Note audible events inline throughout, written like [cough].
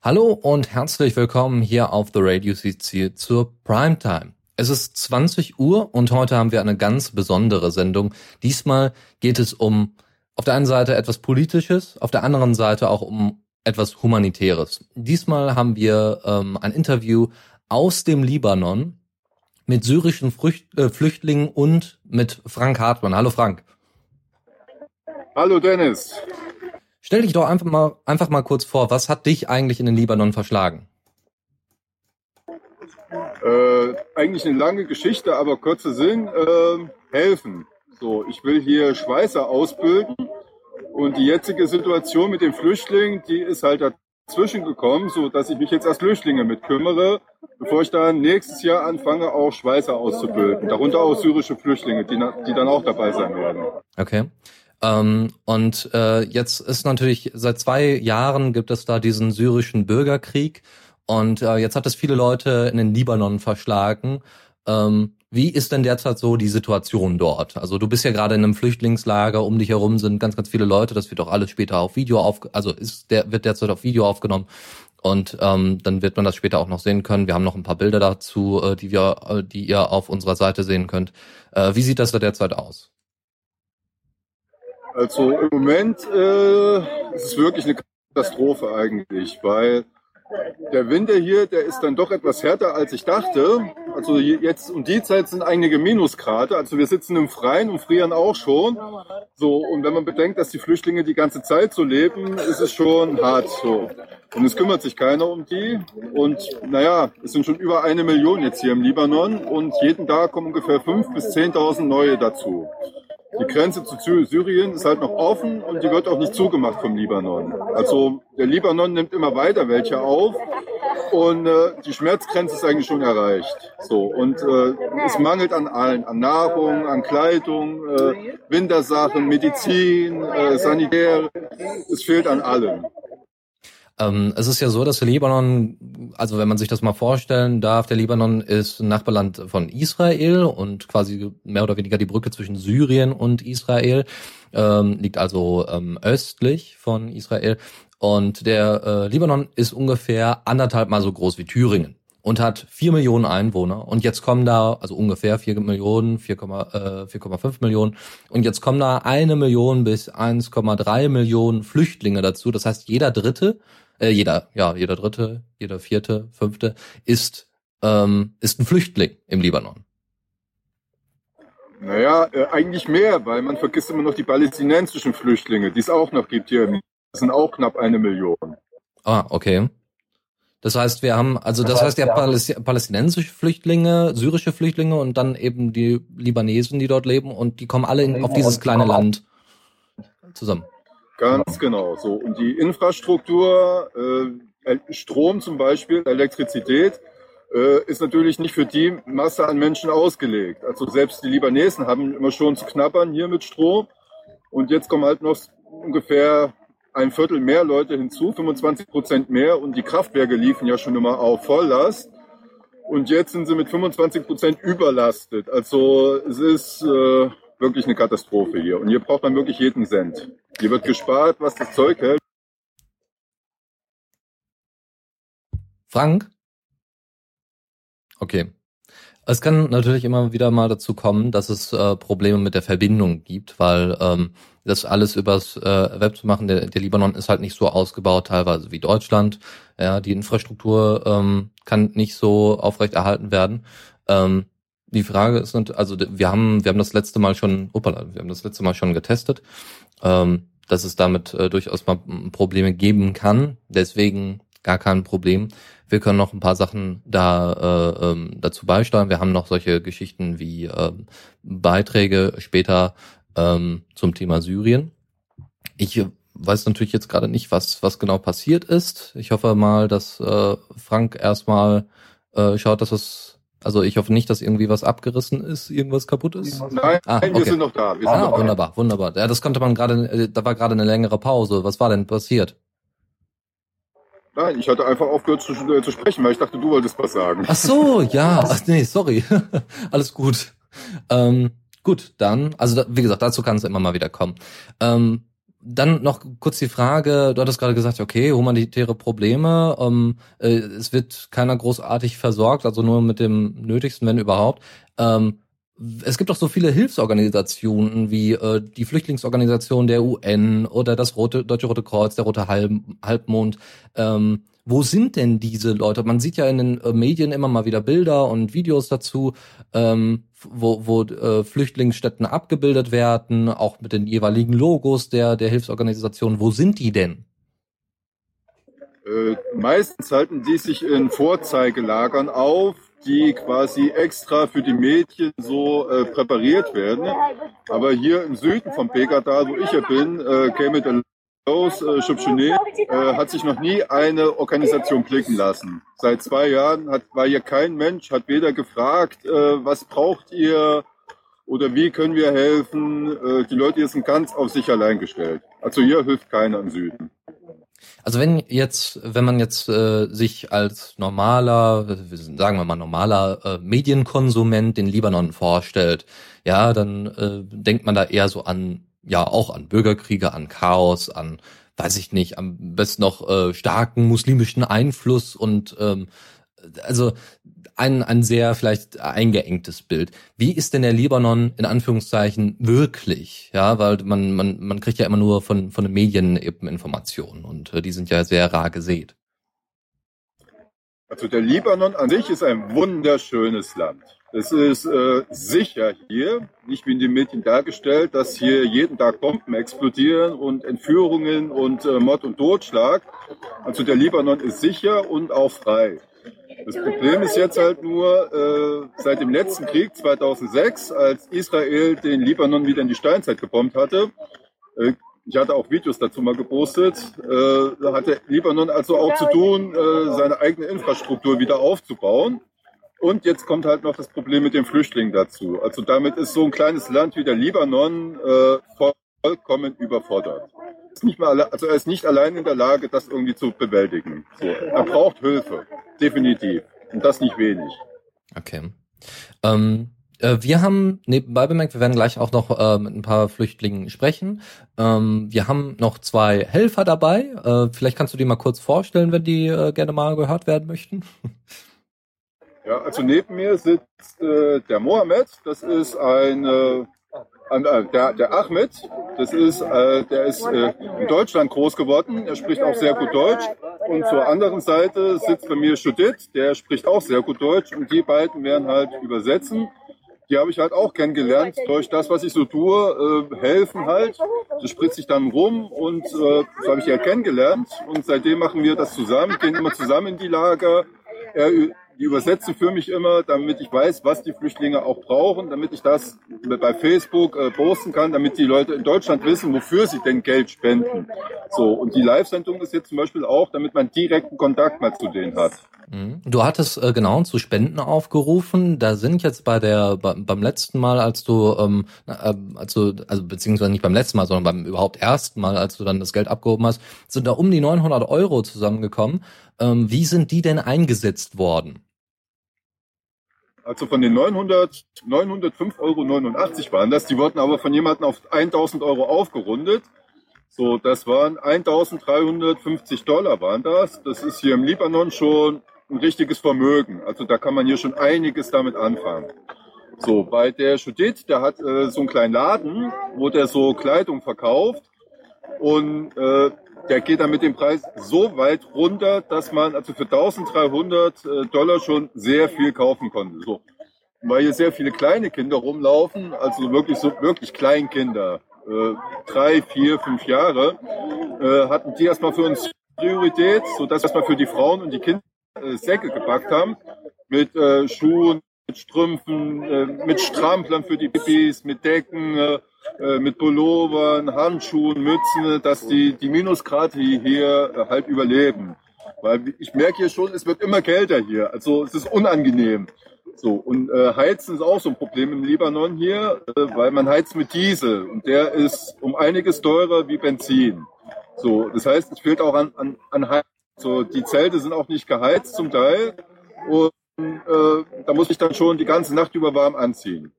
Hallo und herzlich willkommen hier auf The Radio CC zur Primetime. Es ist 20 Uhr und heute haben wir eine ganz besondere Sendung. Diesmal geht es um auf der einen Seite etwas Politisches, auf der anderen Seite auch um etwas Humanitäres. Diesmal haben wir ähm, ein Interview aus dem Libanon mit syrischen Frücht, äh, Flüchtlingen und mit Frank Hartmann. Hallo Frank. Hallo Dennis. Stell dich doch einfach mal, einfach mal kurz vor, was hat dich eigentlich in den Libanon verschlagen? Äh, eigentlich eine lange Geschichte, aber kurzer Sinn, äh, helfen. So, ich will hier Schweißer ausbilden und die jetzige Situation mit den Flüchtlingen, die ist halt dazwischen gekommen, so dass ich mich jetzt als Flüchtlinge mit kümmere, bevor ich dann nächstes Jahr anfange, auch Schweißer auszubilden. Darunter auch syrische Flüchtlinge, die, die dann auch dabei sein werden. Okay. Ähm, und äh, jetzt ist natürlich seit zwei Jahren gibt es da diesen syrischen Bürgerkrieg und äh, jetzt hat es viele Leute in den Libanon verschlagen. Ähm, wie ist denn derzeit so die Situation dort? Also du bist ja gerade in einem Flüchtlingslager, um dich herum sind ganz, ganz viele Leute. Das wird auch alles später auf Video auf, also ist der wird derzeit auf Video aufgenommen und ähm, dann wird man das später auch noch sehen können. Wir haben noch ein paar Bilder dazu, äh, die wir, äh, die ihr auf unserer Seite sehen könnt. Äh, wie sieht das da derzeit aus? Also im Moment äh, ist es wirklich eine Katastrophe eigentlich, weil der Winter hier, der ist dann doch etwas härter, als ich dachte. Also jetzt um die Zeit sind einige Minusgrade. Also wir sitzen im Freien und frieren auch schon. So, und wenn man bedenkt, dass die Flüchtlinge die ganze Zeit so leben, ist es schon hart so. Und es kümmert sich keiner um die. Und naja, es sind schon über eine Million jetzt hier im Libanon und jeden Tag kommen ungefähr fünf bis zehntausend neue dazu. Die Grenze zu Syrien ist halt noch offen und die wird auch nicht zugemacht vom Libanon. Also der Libanon nimmt immer weiter welche auf und äh, die Schmerzgrenze ist eigentlich schon erreicht. So und äh, es mangelt an allen, an Nahrung, an Kleidung, äh, Wintersachen, Medizin, äh, Sanitär. Es fehlt an allem. Ähm, es ist ja so, dass der Libanon, also wenn man sich das mal vorstellen darf, der Libanon ist ein Nachbarland von Israel und quasi mehr oder weniger die Brücke zwischen Syrien und Israel, ähm, liegt also ähm, östlich von Israel. Und der äh, Libanon ist ungefähr anderthalb Mal so groß wie Thüringen und hat vier Millionen Einwohner. Und jetzt kommen da, also ungefähr vier Millionen, 4,5 äh, Millionen. Und jetzt kommen da eine Million bis 1,3 Millionen Flüchtlinge dazu. Das heißt, jeder Dritte äh, jeder, ja, jeder dritte, jeder vierte, fünfte ist, ähm, ist ein Flüchtling im Libanon. Naja, äh, eigentlich mehr, weil man vergisst immer noch die palästinensischen Flüchtlinge, die es auch noch gibt hier. Das sind auch knapp eine Million. Ah, okay. Das heißt, wir haben, also das, das heißt, ja Paläst palästinensische Flüchtlinge, syrische Flüchtlinge und dann eben die Libanesen, die dort leben und die kommen alle in, auf dieses kleine Land zusammen. Ganz genau. So und die Infrastruktur, äh, Strom zum Beispiel, Elektrizität, äh, ist natürlich nicht für die Masse an Menschen ausgelegt. Also selbst die Libanesen haben immer schon zu knabbern hier mit Strom. Und jetzt kommen halt noch ungefähr ein Viertel mehr Leute hinzu, 25 Prozent mehr. Und die Kraftwerke liefen ja schon immer auf Volllast. Und jetzt sind sie mit 25 Prozent überlastet. Also es ist äh, wirklich eine Katastrophe hier. Und hier braucht man wirklich jeden Cent. Hier wird gespart, was das Zeug hält. Frank? Okay. Es kann natürlich immer wieder mal dazu kommen, dass es äh, Probleme mit der Verbindung gibt, weil ähm, das alles übers äh, Web zu machen, der, der Libanon ist halt nicht so ausgebaut, teilweise wie Deutschland. Ja, die Infrastruktur ähm, kann nicht so aufrechterhalten werden. Ähm, die Frage ist, also wir haben, wir haben das letzte Mal schon, opala, wir haben das letzte Mal schon getestet, ähm, dass es damit äh, durchaus mal Probleme geben kann. Deswegen gar kein Problem. Wir können noch ein paar Sachen da äh, ähm, dazu beisteuern. Wir haben noch solche Geschichten wie äh, Beiträge später ähm, zum Thema Syrien. Ich weiß natürlich jetzt gerade nicht, was was genau passiert ist. Ich hoffe mal, dass äh, Frank erstmal äh, schaut, dass es also ich hoffe nicht, dass irgendwie was abgerissen ist, irgendwas kaputt ist. Nein, ah, okay. wir sind noch da. Wir ah, noch wunderbar, da. wunderbar. Ja, das konnte man gerade, äh, da war gerade eine längere Pause. Was war denn passiert? Nein, ich hatte einfach aufgehört zu, äh, zu sprechen, weil ich dachte, du wolltest was sagen. Ach so, ja. Ach, nee, sorry. [laughs] Alles gut. Ähm, gut, dann, also da, wie gesagt, dazu kann es immer mal wieder kommen. Ähm, dann noch kurz die Frage, du hattest gerade gesagt, okay, humanitäre Probleme, ähm, äh, es wird keiner großartig versorgt, also nur mit dem Nötigsten, wenn überhaupt. Ähm, es gibt doch so viele Hilfsorganisationen wie äh, die Flüchtlingsorganisation der UN oder das Rote, Deutsche Rote Kreuz, der Rote Halb, Halbmond. Ähm, wo sind denn diese Leute? Man sieht ja in den äh, Medien immer mal wieder Bilder und Videos dazu, ähm, wo, wo äh, Flüchtlingsstätten abgebildet werden, auch mit den jeweiligen Logos der, der Hilfsorganisation. Wo sind die denn? Äh, meistens halten die sich in Vorzeigelagern auf, die quasi extra für die Mädchen so äh, präpariert werden. Aber hier im Süden vom Pegadal, wo ich ja bin, äh, käme der Los äh, Chupchunet, äh, hat sich noch nie eine Organisation blicken lassen. Seit zwei Jahren hat, war hier kein Mensch, hat weder gefragt, äh, was braucht ihr oder wie können wir helfen. Äh, die Leute hier sind ganz auf sich allein gestellt. Also hier hilft keiner im Süden. Also wenn jetzt, wenn man jetzt äh, sich als normaler, sagen wir mal normaler äh, Medienkonsument den Libanon vorstellt, ja, dann äh, denkt man da eher so an, ja, auch an Bürgerkriege, an Chaos, an, weiß ich nicht, am besten noch äh, starken muslimischen Einfluss und ähm, also ein, ein sehr vielleicht eingeengtes Bild. Wie ist denn der Libanon in Anführungszeichen wirklich? Ja, weil man, man, man kriegt ja immer nur von, von den Medien eben Informationen und äh, die sind ja sehr rar gesät. Also der Libanon an sich ist ein wunderschönes Land. Es ist äh, sicher hier, nicht wie in den Medien dargestellt, dass hier jeden Tag Bomben explodieren und Entführungen und äh, Mord und Totschlag. Also der Libanon ist sicher und auch frei. Das Problem ist jetzt halt nur, äh, seit dem letzten Krieg 2006, als Israel den Libanon wieder in die Steinzeit gebombt hatte, äh, ich hatte auch Videos dazu mal gepostet, äh, hatte Libanon also auch zu tun, äh, seine eigene Infrastruktur wieder aufzubauen. Und jetzt kommt halt noch das Problem mit den Flüchtlingen dazu. Also damit ist so ein kleines Land wie der Libanon äh, vollkommen überfordert ist nicht mal, also er ist nicht allein in der Lage, das irgendwie zu bewältigen. So, er braucht Hilfe, definitiv. Und das nicht wenig. Okay. Ähm, äh, wir haben nebenbei bemerkt, wir werden gleich auch noch äh, mit ein paar Flüchtlingen sprechen. Ähm, wir haben noch zwei Helfer dabei. Äh, vielleicht kannst du die mal kurz vorstellen, wenn die äh, gerne mal gehört werden möchten. [laughs] Ja, also neben mir sitzt äh, der Mohammed. Das ist ein äh, äh, der, der Ahmed, das ist, äh, der ist äh, in Deutschland groß geworden, er spricht auch sehr gut Deutsch. Und zur anderen Seite sitzt bei mir Judith, der spricht auch sehr gut Deutsch. Und die beiden werden halt übersetzen. Die habe ich halt auch kennengelernt durch das, was ich so tue, äh, helfen halt. Das spritzt sich dann rum und so habe ich ja kennengelernt. Und seitdem machen wir das zusammen, gehen immer zusammen in die Lager. Er die übersetzen für mich immer, damit ich weiß, was die Flüchtlinge auch brauchen, damit ich das bei Facebook äh, posten kann, damit die Leute in Deutschland wissen, wofür sie denn Geld spenden. So, und die Live-Sendung ist jetzt zum Beispiel auch, damit man direkten Kontakt mal zu denen hat. Mhm. Du hattest äh, genau zu Spenden aufgerufen. Da sind jetzt bei der bei, beim letzten Mal, als du ähm, äh, als du, also beziehungsweise nicht beim letzten Mal, sondern beim überhaupt ersten Mal, als du dann das Geld abgehoben hast, sind da um die 900 Euro zusammengekommen. Ähm, wie sind die denn eingesetzt worden? Also von den 900, 905,89 Euro waren das. Die wurden aber von jemandem auf 1000 Euro aufgerundet. So, das waren 1350 Dollar waren das. Das ist hier im Libanon schon ein richtiges Vermögen. Also da kann man hier schon einiges damit anfangen. So, bei der Judith, der hat äh, so einen kleinen Laden, wo der so Kleidung verkauft. Und äh, der geht dann mit dem Preis so weit runter, dass man also für 1300 äh, Dollar schon sehr viel kaufen konnte. So. Weil hier sehr viele kleine Kinder rumlaufen, also wirklich so wirklich Kleinkinder, äh, drei, vier, fünf Jahre, äh, hatten die erstmal für uns Priorität, so dass wir erstmal für die Frauen und die Kinder äh, Säcke gepackt haben mit äh, Schuhen, mit Strümpfen, äh, mit Stramplern für die Babys, mit Decken, äh, mit Pullovern, Handschuhen, Mützen, dass die, die Minusgrade hier äh, halt überleben. Weil ich merke hier schon, es wird immer kälter hier. Also es ist unangenehm. So, und äh, Heizen ist auch so ein Problem im Libanon hier, äh, weil man heizt mit Diesel und der ist um einiges teurer wie Benzin. So, das heißt, es fehlt auch an, an, an Heiz. So, die Zelte sind auch nicht geheizt zum Teil und äh, da muss ich dann schon die ganze Nacht über warm anziehen.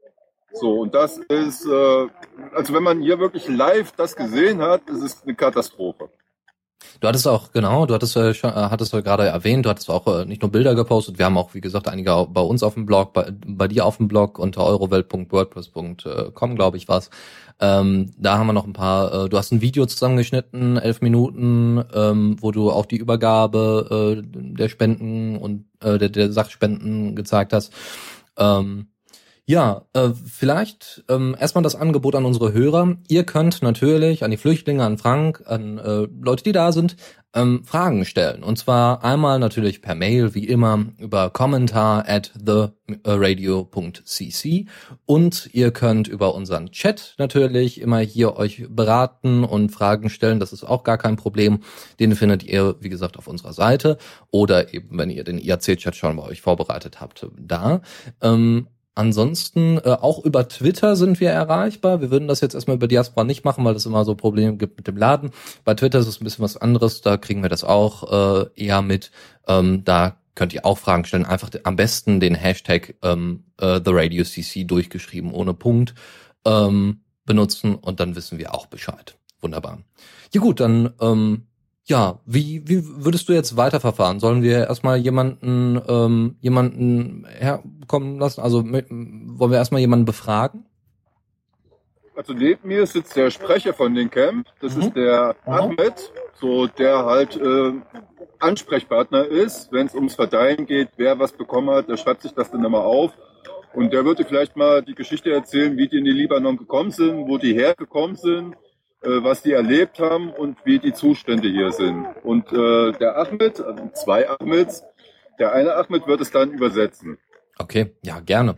So, und das ist, äh, also wenn man hier wirklich live das gesehen hat, ist es eine Katastrophe. Du hattest auch, genau, du hattest, äh, äh, hattest du gerade erwähnt, du hattest auch äh, nicht nur Bilder gepostet, wir haben auch, wie gesagt, einige bei uns auf dem Blog, bei, bei dir auf dem Blog unter eurowelt.wordpress.com, glaube ich, war's. Ähm, da haben wir noch ein paar, äh, du hast ein Video zusammengeschnitten, elf Minuten, ähm, wo du auch die Übergabe äh, der Spenden und äh, der, der Sachspenden gezeigt hast. Ähm, ja, äh, vielleicht ähm, erstmal das Angebot an unsere Hörer. Ihr könnt natürlich an die Flüchtlinge, an Frank, an äh, Leute, die da sind, ähm, Fragen stellen. Und zwar einmal natürlich per Mail, wie immer, über kommentar at theradio.cc. Und ihr könnt über unseren Chat natürlich immer hier euch beraten und Fragen stellen. Das ist auch gar kein Problem. Den findet ihr, wie gesagt, auf unserer Seite. Oder eben, wenn ihr den IAC-Chat schon bei euch vorbereitet habt, da. Ähm, Ansonsten äh, auch über Twitter sind wir erreichbar. Wir würden das jetzt erstmal über Diaspora nicht machen, weil es immer so Probleme gibt mit dem Laden. Bei Twitter ist es ein bisschen was anderes. Da kriegen wir das auch äh, eher mit. Ähm, da könnt ihr auch Fragen stellen. Einfach am besten den Hashtag ähm, äh, The Radio CC durchgeschrieben ohne Punkt ähm, benutzen und dann wissen wir auch Bescheid. Wunderbar. Ja gut, dann ähm, ja, wie, wie würdest du jetzt weiterverfahren? Sollen wir erstmal jemanden, ähm, jemanden herkommen lassen? Also wollen wir erstmal jemanden befragen? Also neben mir sitzt der Sprecher von den Camp. Das mhm. ist der mhm. Ahmed, so der halt äh, Ansprechpartner ist, wenn es ums Verteilen geht, wer was bekommen hat, der schreibt sich das dann immer auf. Und der würde vielleicht mal die Geschichte erzählen, wie die in den Libanon gekommen sind, wo die hergekommen sind was die erlebt haben und wie die Zustände hier sind. Und äh, der Ahmed, also zwei Ahmeds, der eine Ahmed wird es dann übersetzen. Okay, ja, gerne.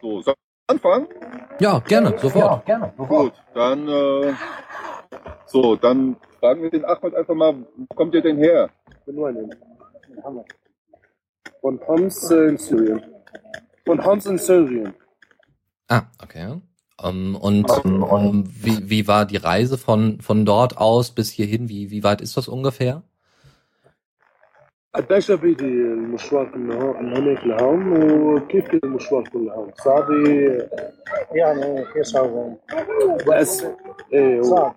So, soll ich anfangen? Ja, gerne, sofort. Ja, gerne, sofort. Gut, dann, äh, so, dann fragen wir den Ahmed einfach mal, wo kommt ihr denn her? Von Homs in Syrien. Von Homs in Syrien. Ah, okay. Um, ähm, und um, um, wie, wie war die Reise von, von dort aus bis hierhin? Wie, wie weit ist das ungefähr? قديش بيدي المشوار من هناك لهون وكيف كان المشوار كله هون؟ صعب يعني كيف صعب؟ بس ايه صعب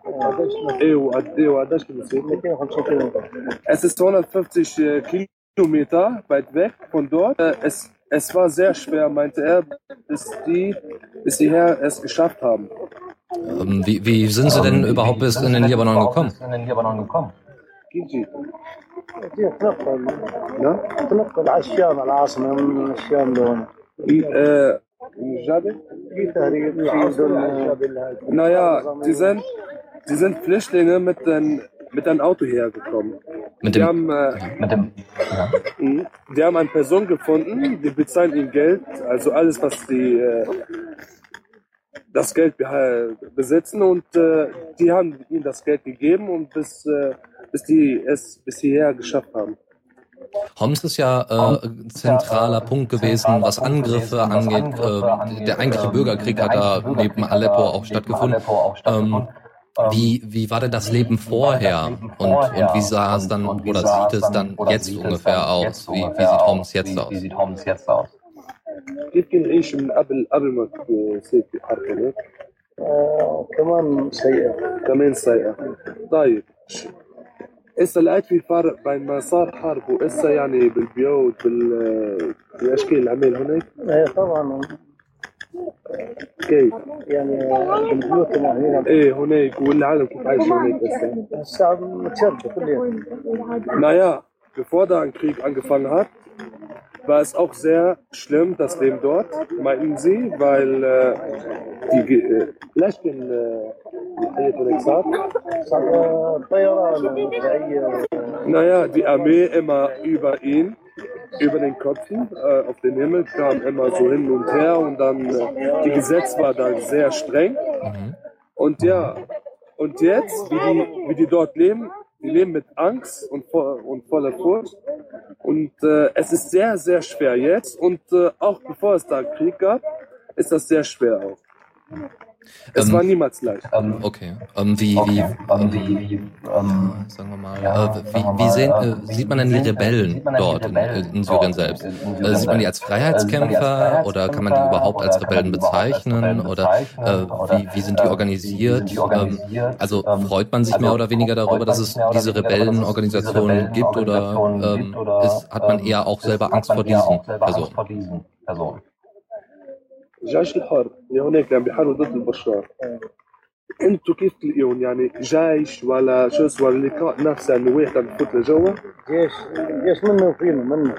ايه وقد ايه وقديش بيصير؟ 250 كيلو Es ist 250 Kilometer weit weg von dort. Es es war sehr schwer, meinte er, bis die, bis die Herr es geschafft haben. Ähm, wie, wie, sind Sie denn überhaupt bis in den Libanon gekommen? In den Libanon gekommen? Gigi. Ja? Wie, äh, naja, die sind, die sind Flüchtlinge mit den mit einem Auto hergekommen. Mit dem, die haben, äh, mit dem, ja. Mhm. die haben eine Person gefunden, die bezahlen ihnen Geld, also alles, was die äh, das Geld besitzen und äh, die haben ihnen das Geld gegeben und bis, äh, bis die es bis hierher geschafft haben. Homs ist ja äh, zentraler Punkt gewesen, was Angriffe angeht. Äh, der eigentliche Bürgerkrieg hat da neben Aleppo auch stattgefunden. Ähm, wie, wie war denn das Leben vorher? Und, und wie sah es dann oder sieht es dann jetzt ungefähr aus? Wie, wie sieht Homs jetzt aus? Wie sieht Homs jetzt aus? كيف كان نعيش من قبل قبل ما تصير في حرب هناك؟ كمان سيئة كمان سيئة طيب هسه لقيت في فرق بين ما صار حرب وهسه يعني بالبيوت بال باشكال العمل هناك؟ ايه طبعا كيف؟ يعني بالبيوت هنا ايه هناك والعالم كيف عايش هناك هسه؟ الشعب متشرد كل يوم. Naja, bevor da ein Krieg angefangen hat, war es auch sehr schlimm, das Leben dort, meinten sie, weil äh, die äh, vielleicht bin naja, die Armee immer über ihn über den Köpfen äh, auf den Himmel kam immer so hin und her und dann äh, die Gesetz war da sehr streng. Mhm. Und ja, und jetzt, wie die, wie die dort leben, die leben mit Angst und, und voller Furcht. Und äh, es ist sehr, sehr schwer jetzt. Und äh, auch bevor es da Krieg gab, ist das sehr schwer auch. Es Ähm, war niemals leicht. Ähm, Okay. Ähm, wie, okay. wie, Ähm, wie, wie, ähm, sagen wir mal, ja, äh, wie, sehen, äh, äh, sieht man denn die Rebellen dort in, in Syrien dort selbst? in- in Äh, Syrien sieht man die als Freiheitskämpfer oder kann man die überhaupt als Rebellen bezeichnen oder bezeichnen? Oder, wie, wie sind die organisiert? sind die organisiert? Ähm, also Ähm, freut man sich also mehr oder weniger darüber, dass es diese Rebellenorganisationen gibt oder, Rebellenorganisationen ähm, gibt oder, ist, hat man ähm, eher auch selber Angst vor diesen Personen? vor diesen Personen? الجيش الحر اللي هناك عم بيحاربوا ضد البشار انتوا كيف تلاقيهم يعني جيش ولا شو اسمه اللقاء نفسه انه واحد عم يفوت لجوا جيش جيش منه وفينا منه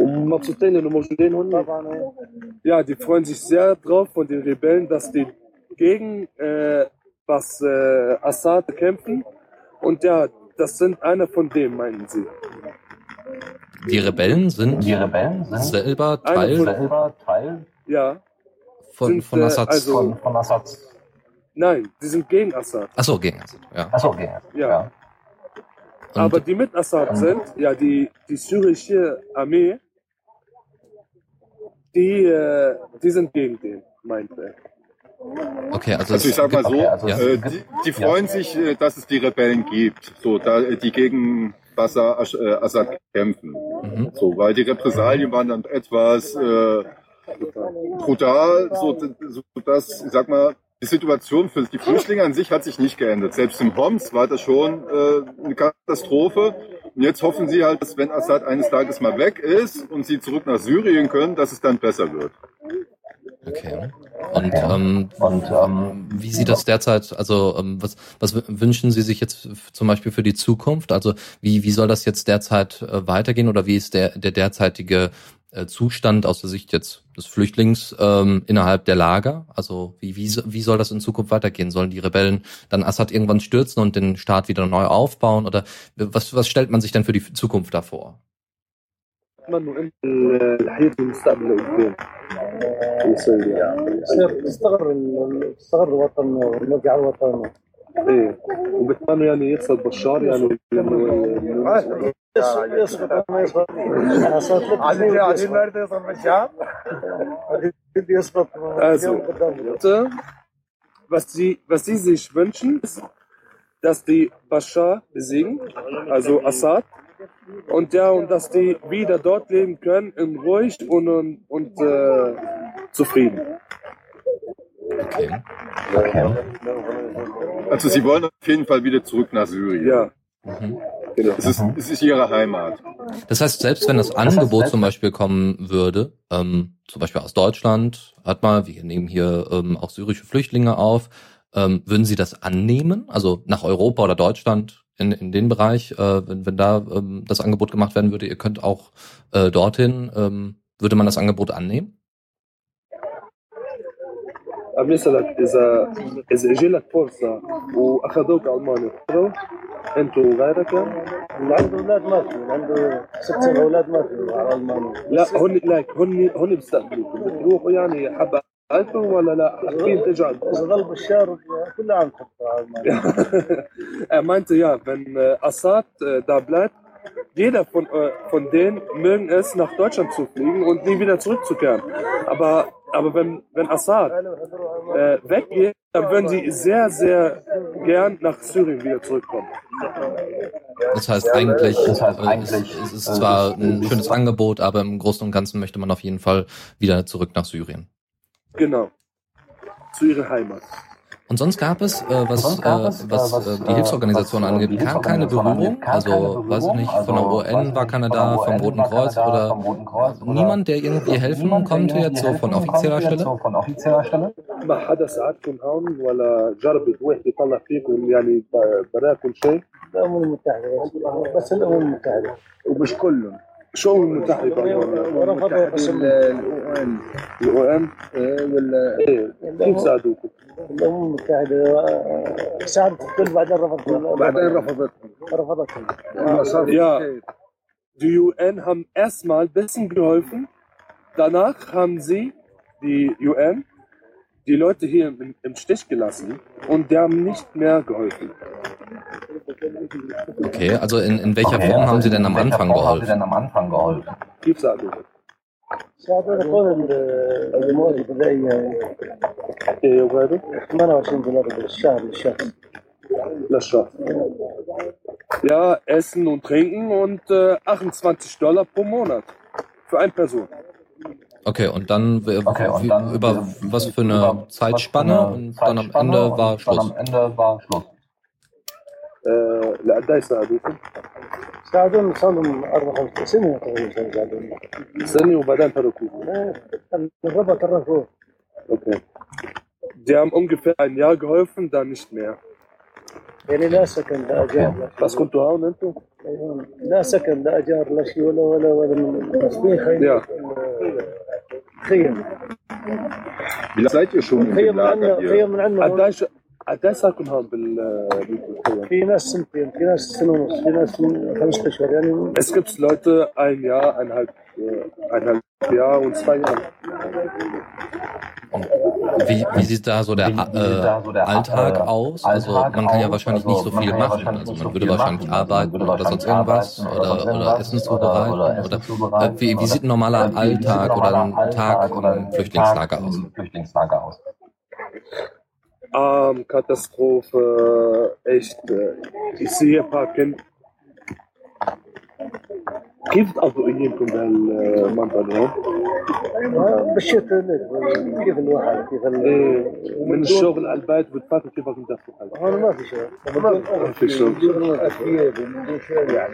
ومبسوطين انه موجودين هون طبعا Ja, die freuen sich sehr drauf von den Rebellen, dass die gegen äh, was äh, Assad kämpfen. Und ja, das sind einer von denen, meinen sie. Die Rebellen sind Die Rebellen sind selber Eine Teil von- selber Teil ja, von, sind, von äh, Assads. also- von, von Assads. nein, die sind gegen Assad. Achso, gegen Assad, ja. Achso, okay. Ja. Und, Aber die mit Assad sind, ja, die, die syrische Armee, die, äh, die sind gegen den, meint er. okay, also, Also ich sag mal gibt- so, Okay, also Ja. äh, die, die freuen sich, äh, dass es die Rebellen gibt, so da, die gegen Bashar Assad kämpfen. Mhm. So, weil die Repressalien waren dann etwas äh, brutal, so, so dass, ich sag mal, die Situation für die Flüchtlinge an sich hat sich nicht geändert. Selbst im Homs war das schon äh, eine Katastrophe. Und jetzt hoffen sie halt, dass wenn Assad eines Tages mal weg ist und sie zurück nach Syrien können, dass es dann besser wird. Okay. Und ähm, Und ähm, wie sieht das derzeit, also ähm, was, was wünschen Sie sich jetzt zum Beispiel für die Zukunft? Also wie, wie soll das jetzt derzeit äh, weitergehen oder wie ist der, der derzeitige Zustand aus der Sicht jetzt des Flüchtlings ähm, innerhalb der Lager? Also wie, wie, so- wie soll das in Zukunft weitergehen? Sollen die Rebellen dann Assad irgendwann stürzen und den Staat wieder neu aufbauen? Oder was, was stellt man sich denn für die Zukunft da vor? اتمنوا انت الحياه المستقبل لقدام يصير يعني يصير تستغر ال- تستغر الوطن ونرجع الوطن ايه وبتمنوا يعني يخسر بشار يعني لانه يسقط ما يسقط انا صار ثلاث سنين يسقط يوصل بالشام يسقط Also, يوم قدام Leute, was sie, was sie sich wünschen, ist, dass die Bashar besiegen, also Assad, und ja, und dass die wieder dort leben können, in ruhig und, und, und äh, zufrieden. Okay. okay. Also sie wollen auf jeden Fall wieder zurück nach Syrien. Ja, Mhm. genau. Es ist, es ist ihre Heimat. Das heißt, selbst wenn das Angebot zum Beispiel kommen würde, ähm, zum Beispiel aus Deutschland, hat mal, wir nehmen hier ähm, auch syrische Flüchtlinge auf, ähm, würden Sie das annehmen? Also nach Europa oder Deutschland in, in den Bereich, äh, wenn, wenn da ähm, das Angebot gemacht werden würde, ihr könnt auch äh, dorthin, ähm, würde man das Angebot annehmen? عم نسألك إذا إذا إجي لك فرصة وأخذوك علماني أنت وغيرك؟ يعني؟ عنده أولاد ما في عنده ست أولاد ما في على ألمانيا. لا هن لك هن هن بيستقبلوك بتروحوا يعني حبة أنتم ولا لا؟ حابين تجعل ظل بشار كل عام المانيا. [laughs] ما أنت يا من أسات دابلات jeder von, äh, von denen mögen es, nach Deutschland zu fliegen und nie wieder zurückzukehren. Aber aber wenn, wenn Assad äh, weggeht, dann würden sie sehr, sehr gern nach Syrien wieder zurückkommen. Das heißt eigentlich, Das heißt äh, eigentlich, es, es ist äh, zwar ein es- schönes Angebot, aber im Großen und Ganzen möchte man auf jeden Fall wieder zurück nach Syrien. Genau. Zu ihrer Heimat. Und sonst gab es, äh, was, Sonst gab äh, es, äh, was, was, äh, die äh, Hilfsorganisation was, äh, angeht, die kam keine Hilfsorganisation Berührung. angeht, kam Also, keine weiß ich Berührung. nicht, von der Also, UN weiß ich war nicht, keiner von da, der vom UN Roten war keiner Kreuz da, oder vom Roten Kreuz oder niemand, der irgendwie helfen niemand, der konnte irgendwie jetzt so von helfen offizieller konnte, jetzt Stelle? so von offizieller Stelle? ما حدا ساعدكم هون ولا جرب واحد يطلع فيكم يعني ب- براكم شيء الامم المتحده بس- بس الامم المتحده ومش كلهم شو المتحدة ورفضوا قسم الاو ان الاو ام ولا كيف ساعدوكم؟ الامم المتحده آه، ساعدت الكل بعدين رفضت بعدين رفضتهم رفضتهم ما صار في Ja. خير. Die UN haben erstmal ein bisschen geholfen. Danach haben sie, die UN, die Leute hier im, im Stich gelassen und die haben nicht mehr geholfen. Okay, also in, in welcher okay, Form also haben Sie denn am Anfang Form geholfen? Haben Sie denn am Anfang geholfen? Tiefsage. Ja, Essen und Trinken und äh, 28 Dollar pro Monat für eine Person. Okay, und dann, okay, und dann über was für eine Zeitspanne, Zeitspanne und dann am Ende war Schluss. Dann am Ende war Schluss. آه لقد يساعدوكم ساعدون صار لهم أربع خمس سنين تقريبا ساعدون سنة وبعدين تركوه. الربع تركوه. okay die haben ungefähr ein Jahr geholfen dann nicht mehr يعني لا سكن لا أجار was كنتوا هون أنتوا؟ لا سكن لا أجار لا شيء ولا ولا ولا من مسكين خيم Ja. خيم Wie seid ihr schon عندنا Lager hier? خيم من عندنا قديش قديش صاركم هون بال بالخيم في ناس سنتين في ناس سنه ونص في ناس من خمسة اشهر يعني Es gibt Leute ein Jahr, eineinhalb, äh, eineinhalb Jahr und zwei Jahre. Wie, wie sieht da so der, Wie- wie sieht da so äh, der, Alltag äh, aus? Also Alltag man kann ja aus? wahrscheinlich Also nicht so man viel kann ja machen. wahrscheinlich Also nicht man so würde viel wahrscheinlich machen. Also man arbeiten würde oder sonst wahrscheinlich irgendwas arbeiten oder, oder sonst oder irgendwas Essen oder- zubereiten oder oder, Essen äh, zubereiten wie, wie oder- sieht ein normaler Äh, wie- wie sieht Alltag ein oder normaler ein Tag Alltag oder im ein Flüchtlingslager Tag aus? im Flüchtlingslager aus? Arm, Katastrophe, echt. Äh, ich sehe ein paar Kinder. كيف تقضوا ايامكم بهالمنطقه اليوم؟ بالشتاء كيف الواحد كيف ال- إيه، من الشغل على البيت بتفكر كيف بدكم تدخلوا حالكم؟ هون ما في شغل ما في شغل.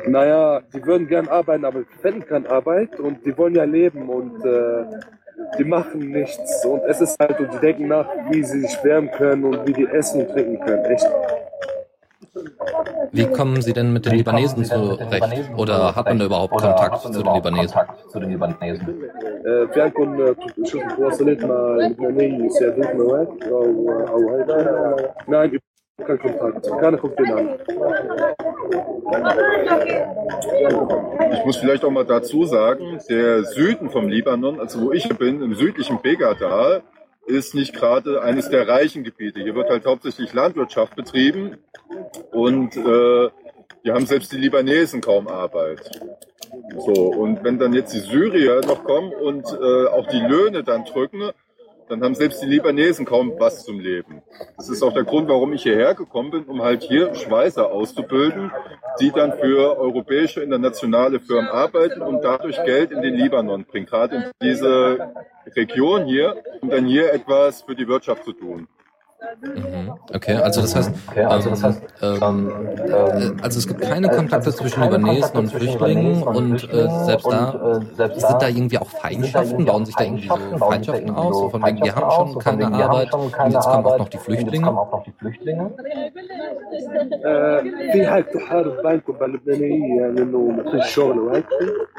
Naja, die würden gern arbeiten, aber finden keine Arbeit und die wollen ja leben und äh, die machen nichts. Und es ist halt, und die denken nach, wie sie sich wärmen können und wie die essen und trinken können. Echt. Wie kommen Sie denn mit den Wie kommen Libanesen Sie denn mit den zurecht? Libanesen Oder hat man da zurecht? überhaupt Oder Kontakt hat man zu den überhaupt Libanesen? Kontakt zu den Libanesen? آه، في عندكم آه، شوف تواصلت مع لبنانيين يساعدوكم هواك او او هيدا نعم كان كونتاكت كان كونتاكت Ich muss vielleicht auch mal dazu sagen, der Süden vom Libanon, also wo ich bin, im südlichen Begadal, ist nicht gerade eines der reichen Gebiete. Hier wird halt hauptsächlich Landwirtschaft betrieben und äh, hier haben selbst die Libanesen kaum Arbeit. So, und wenn dann jetzt die Syrier noch kommen und äh, auch die Löhne dann drücken, dann haben selbst die Libanesen kaum was zum Leben. Das ist auch der Grund, warum ich hierher gekommen bin, um halt hier Schweißer auszubilden, die dann für europäische internationale Firmen arbeiten und dadurch Geld in den Libanon bringen, gerade in diese Region hier, um dann hier etwas für die Wirtschaft zu tun. Mhm. Okay, also das heißt, Okay, also das ähm, heißt, ähm, ähm, äh, ähm, also es gibt keine äh, Kontakte also es gibt zwischen keine Libanesen Kontakte und zwischen Flüchtlingen Libanesen und und äh, Flüchtlingen selbst und, da äh, selbst sind da da irgendwie auch sind da Feindschaften, irgendwie bauen auch sich da irgendwie so Feindschaften, bauen sich da Feindschaften irgendwie aus, so so von wegen, wir haben Feindschaften schon aus, so von keine wegen, wir haben Arbeit schon und keine jetzt kommen auch Arbeit noch die und jetzt Flüchtlinge. kommen auch noch die Flüchtlinge. آه، في هيك تحارب بينكم باللبنانية يعني انه ما فيش شغل وهيك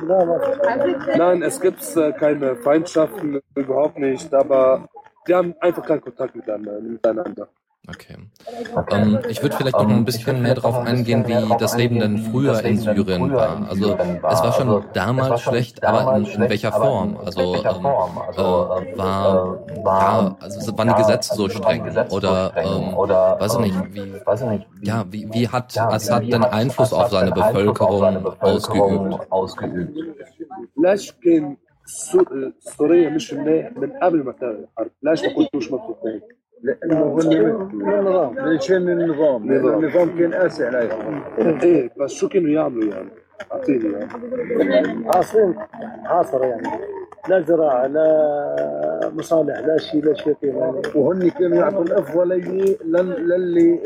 لا ما في Nein, es gibt äh, keine Feindschaften, überhaupt nicht, aber die haben einfach keinen Kontakt miteinander. Okay. Um, ich würde vielleicht noch ein bisschen mehr darauf eingehen, wie das Leben denn früher in Syrien war. Also es war schon damals schlecht, aber in, in welcher Form? Also ähm, äh, war, ja, also waren die Gesetze so streng oder ähm, weiß ich nicht, wie, ja, wie, wie hat Assad denn Einfluss auf seine Bevölkerung ausgeübt? سوريا مش منيح من قبل ما الحرب؟ ليش ما كنتوش مبسوطين؟ لأنه هن النظام ليشان النظام؟ نظام. النظام كان قاسي عليهم إيه بس شو كانوا يعملوا يعني؟ أعطيني يعني. حاصرين حاصر يعني. لا زراعة لا مصالح لا شيء لا شيء يعني. وهن كانوا يعطوا الأفضلية لل- للي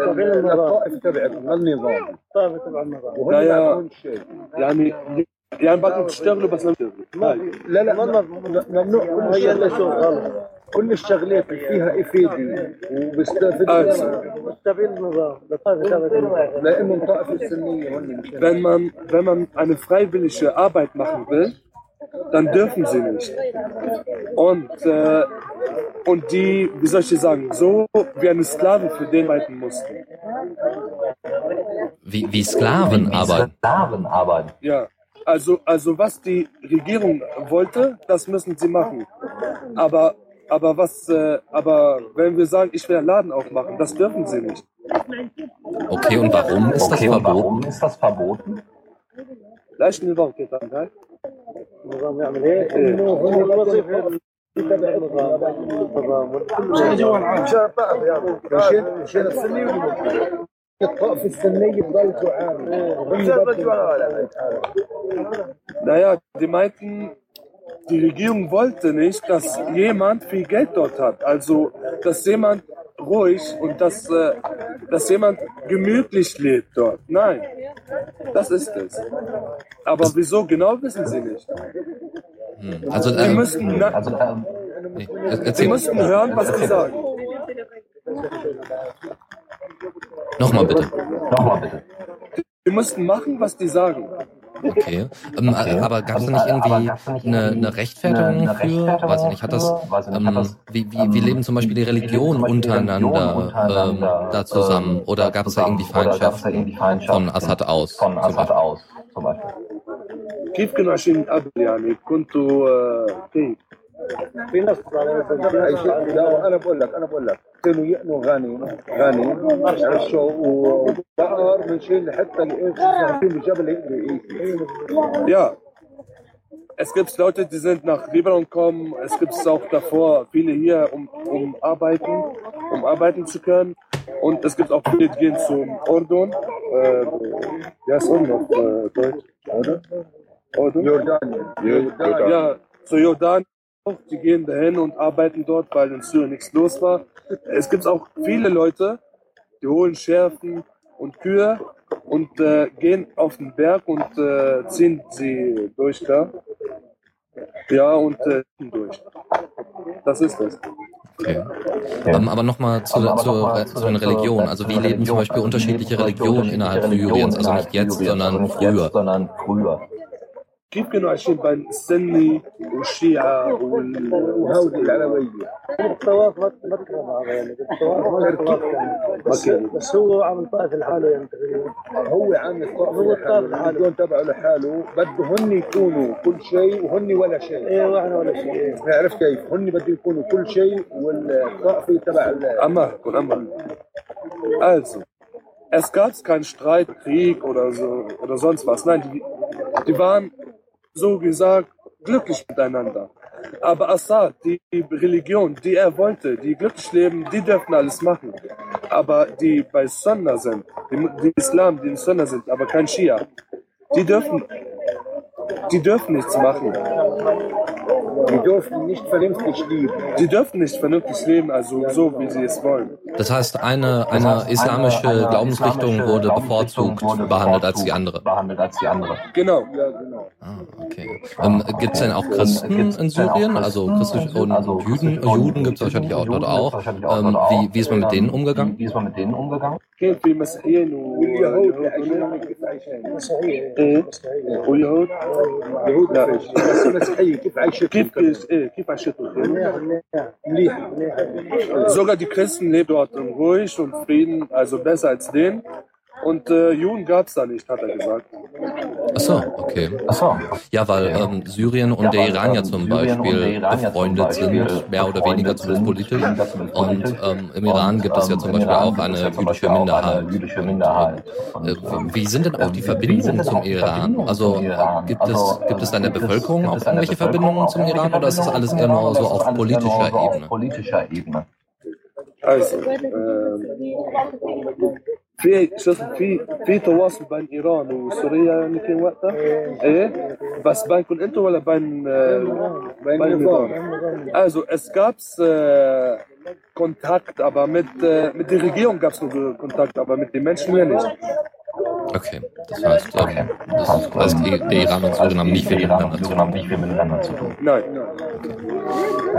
آه،. للطائف تبعتهم للنظام. طابع تبع النظام. وهن يا- يعطون الشيء يعني يعني بدكم تشتغلوا بس لم تشتغلوا هاي. لا لا ما- ممنوع كل هي الا الشغلات شغل غلط كل الشغلات اللي فيها افاده وبيستفيد آه. منها تبع النظام لطائفة تبع النظام لانهم طائفه سنيه هن مشان Wenn man, wenn man eine freiwillige Arbeit machen will, dann dürfen sie nicht. Und, äh, und die, wie soll ich dir sagen, so wie eine Sklave für den arbeiten mussten. Wie, wie Sklaven Wie arbeiten. Sklaven arbeiten. Ja, Also, also was die Regierung wollte, das müssen sie machen. Aber, aber was, äh, aber wenn wir sagen, ich will einen Laden aufmachen, das dürfen sie nicht. Okay, und warum ist okay, das verboten? Warum ist das verboten? Gleich eine Woche geht dann, ne? هيك انه هو الوظيفة يتبع النظام التضامن مشان جو العام مشان طائف يعني مشان مشان السنية الطائف السنية بضل تعاني Naja, die meinten, die Regierung wollte nicht, dass jemand viel Geld dort hat. Also, dass jemand ruhig und dass, äh, dass jemand gemütlich lebt dort. Nein, das ist es. Aber wieso genau wissen sie nicht. Hm. Also, Sie ähm, müssten, na, Also, ähm, nee, sie erzähl, müssten hören, was sie sagen. nochmal bitte. nochmal bitte. Sie mussten machen, was die sagen. Okay. Ähm, Okay. Aber gab es da Ähm, nicht aber irgendwie gab's da nicht eine, irgendwie eine Rechtfertigung eine- eine für, Rechtfertigung weiß ich nicht, hat das, für? Weiß ich nicht, hat ähm, das, wie, wie, ähm, wie leben zum Beispiel die wie leben Religionen zum Beispiel die untereinander, Religionen untereinander, ähm, da zusammen? ähm, Oder da gab es da zusammen? irgendwie Oder gab's da Feindschaften irgendwie Feindschaften von Assad aus? von zum Assad Beispiel? aus, zum Beispiel. كيف كانوا عايشين قبل يعني كنتوا آه، كيف في نص على عايشين- لا انا بقول لك انا بقول لك كانوا يقنوا غني غني عشوا وبقر مشان حتى الايش في بالجبل يقدروا Ja. Es gibt Leute, die sind nach Libanon gekommen. Es gibt es auch davor viele hier, um, um arbeiten, um arbeiten zu können. Und es gibt auch viele, die gehen zum Ordon. Äh, ja, ist Ordon auf äh, Deutsch, oder? Ordon? Jordanien. Ja, zu Jordan. die gehen dahin und arbeiten dort, weil in Syrien nichts los war. Es gibt auch viele Leute, die holen Schärfen und Kühe und äh, gehen auf den Berg und äh, ziehen sie durch da. Ja, und äh, durch. Das ist es. Okay. Ja. Ähm, aber nochmal zu, Aber- zu, noch mal zu, den Religionen. Also wie zu den leben zum Religionen. Beispiel Also wie unterschiedliche leben zum Beispiel Religionen innerhalb unterschiedliche Syriens? Also Religionen nicht jetzt, innerhalb sondern Syriens. Also nicht früher. Jetzt, sondern früher. كيف كانوا عايشين بين السني والشيعة وال... وهودي العلوية الطواف ما ما تكرم هذا يعني الطواف ما الطواف كان بس, بس هو عامل طائف لحاله يعني تقريبا هو عامل الطائف هو الطائف لحاله. تبعه لحاله بده هن يكونوا كل شيء وهن ولا شيء إيه وإحنا ولا شيء إيه. عرفت كيف؟ هن بده يكونوا كل شيء والطائفة تبع Amarkun, Amarkun. Also, es gab keinen Streit, Krieg oder so oder sonst was. Nein, die, die waren so gesagt glücklich miteinander. Aber Assad, die Religion, die er wollte, die glücklich leben, die dürfen alles machen. Aber die bei Sunna sind, die, die Islam, die in Sunna sind, aber kein Schia, die dürfen, die dürfen nichts machen. Die dürfen nicht vernünftig leben. Die dürfen nicht vernünftig leben, also so wie sie es wollen. Das heißt, eine, Das eine heißt, islamische eine- eine Glaubensrichtung islamische wurde Glaubensrichtung bevorzugt wurde behandelt als die bevorzugt andere. Behandelt als die andere. Genau. Ja, genau. Ah, okay. Ähm, gibt es denn auch Christen Gibt's in denn auch Syrien? Christen Also in christliche Syrien? und Also Juden, christliche und Juden gibt es wahrscheinlich auch Juden dort gibt's auch. wahrscheinlich auch Ähm, dort auch. wie, wie ist man mit denen Ähm, umgegangen? Wie ist man mit denen umgegangen? كان في مسيحيين و- واليهود اللي عايشين كيف عايشين؟ مسيحية إيه؟ مسيحية واليهود اليهود لا. فيش بس مسيحيه كيف عايشين؟ كيف كيف ايه كيف عشتوا منيح منيح مليحه منيح Sogar die Christen leben dort in ruhig und Frieden, also besser als denen. und äh, Juden gab es da nicht, hat er gesagt. Ach so, okay. Ach so. Ja, weil ähm, Syrien und Ja, der weil, Iran ja ähm, zum Syrien Beispiel befreundet sind, mehr oder weniger zumindest politisch. Und ähm, im Iran Und, gibt es ja ähm, zum Beispiel Iran auch eine jüdische Minderheit. eine jüdische Und. Äh, wie sind denn auch ähm, die Verbindungen denn zum Iran? Also gibt Also, es gibt es da in der Bevölkerung auch irgendwelche Verbindungen zum Iran oder ist das alles eher nur so auf politischer Ebene. Also, ähm, في شو اسمه في في تواصل بين ايران وسوريا يعني كان وقتها؟ ايه بس بينكم انتم ولا بين آه، بين بين النظام. النظام؟ Also es gab äh, Kontakt, aber mit, äh, mit der Regierung gab es nur Kontakt, aber mit den Menschen mehr nicht. Okay, das heißt, ähm, das heißt die, der Iran und Syrien haben nicht viel miteinander zu tun. haben nicht viel miteinander zu tun. Nein.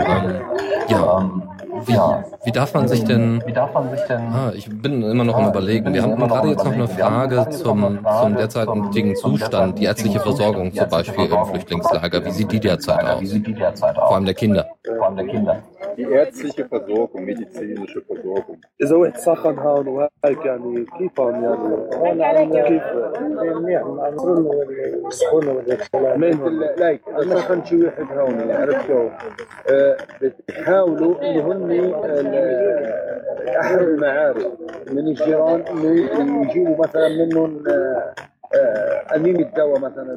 Ähm, ja, Ähm, wie, wie darf man sich denn Wie darf man sich denn Ah, ich bin immer noch am überlegen. Wir haben gerade jetzt noch eine Frage zum, zum derzeitigen Zustand, die ärztliche Versorgung zum Beispiel im Flüchtlingslager. Wie sieht die derzeit Wie aus? sieht die derzeit Vor allem der Kinder. Vor allem der Kinder. Die ärztliche Versorgung, medizinische Versorgung. كيف منيح شي واحد هون عرفتو حاولوا انهم احد المعارف من الجيران يجيبوا مثلا منهم animiert Dauer مثلا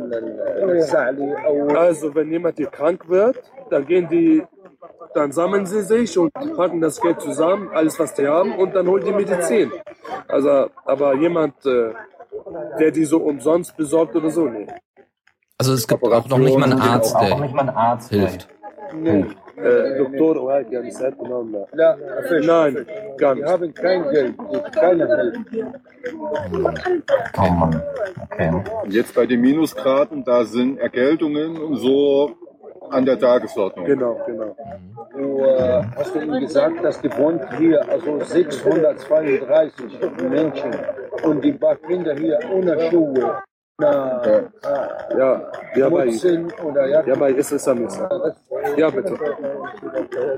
الساعة أو Also wenn jemand hier krank wird, dann gehen die dann sammeln sie sich und packen das Geld zusammen, alles was die haben, und dann holen die Medizin. Also, aber jemand, äh, der die so umsonst besorgt oder so, nee. Also es gibt auch noch nicht mal einen Arzt, Auch noch der nicht mal ein Arzt hilft. nee. Äh, Doktor وهيك يعني ساعات نعم لا. لا فيش Nein, gar Die nicht. haben kein Geld, keine Hilfe. Oh Mann. Okay. Und jetzt bei den Minusgraden, da sind Erkältungen und so an der Tagesordnung. Genau, genau. Du äh, hast du ihm gesagt, dass die wohnt hier, also 632 Menschen und die paar Kinder hier ohne Schuhe, ohne Ja, ja, bei, Mutzen oder ja, ja, bei ist Ja, bitte.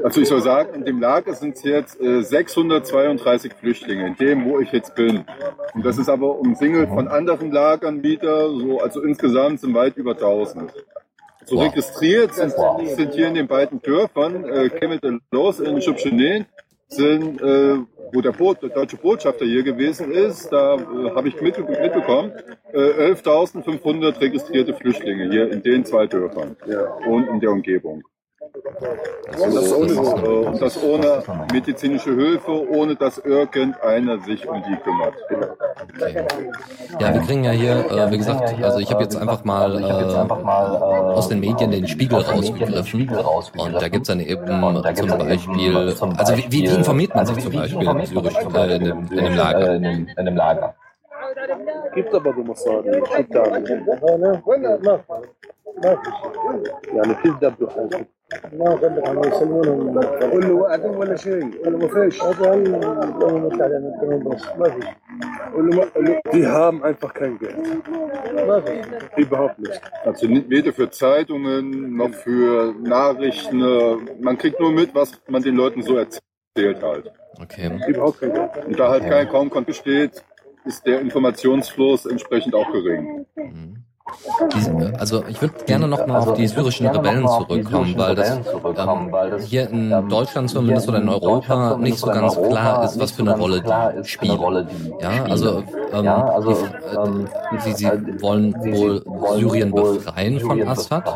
Also ich soll sagen, in dem Lager sind es jetzt äh, 632 Flüchtlinge, in dem, wo ich jetzt bin. Und das ist aber umsingelt von anderen Lagern wieder, so, also insgesamt sind weit über 1000. So Wow. registriert sind, sind hier in den beiden Dörfern, äh, Kemet und Los in Schubschenen, sind, äh, wo der, Boot, der deutsche Botschafter hier gewesen ist, da äh, habe ich mit, mitbekommen, äh, 11.500 registrierte Flüchtlinge hier in den zwei Dörfern und in der Umgebung. Das ist, Das ohne, das ist äh, und das ohne medizinische Hilfe, ohne dass irgendeiner sich um die kümmert. okay. Ja, wir kriegen ja hier, äh, wie gesagt, also ich habe jetzt einfach mal, ich hab jetzt einfach äh, mal äh, aus den Medien den Spiegel aus den Medien den rausgegriffen. Spiegel rausgegriffen. Und da gibt's dann eben Und da gibt's zum dann eben Beispiel, zum also wie, wie, wie Beispiel- informiert man also sich wie- zum wie Beispiel informiert man syrisch sich zum äh, in, dem, in dem Lager? Äh, in, dem, in dem Lager. gibt aber بمصاري شو بتعمل؟ هنا ولا ما في ما في يعني كيف دبوا حالكم؟ ما قال لك عم يسلمونهم قول له وقتين ولا شيء قول له ما فيش هذا الامم المتحده من بس ما في قول له قول له die haben einfach kein Geld. ما في Überhaupt nicht. Also nicht weder für Zeitungen noch für Nachrichten. äh, Man kriegt nur mit, was man den Leuten so erzählt halt. Okay. Überhaupt kein Geld. Und da halt kein kaum Konto besteht, ist der Informationsfluss entsprechend auch gering. Mhm. Die, also ich würde gerne noch mal Also, auf die syrischen Rebellen zurückkommen, weil das ähm, weil das, hier in ähm, Deutschland zumindest oder in Europa nicht so ganz in klar Europa ist, was für eine Rolle die spielen. Rolle die Ja, also, ähm, Ja, also, die, ähm, äh, sie, sie äh, wollen wohl Syrien befreien von Assad.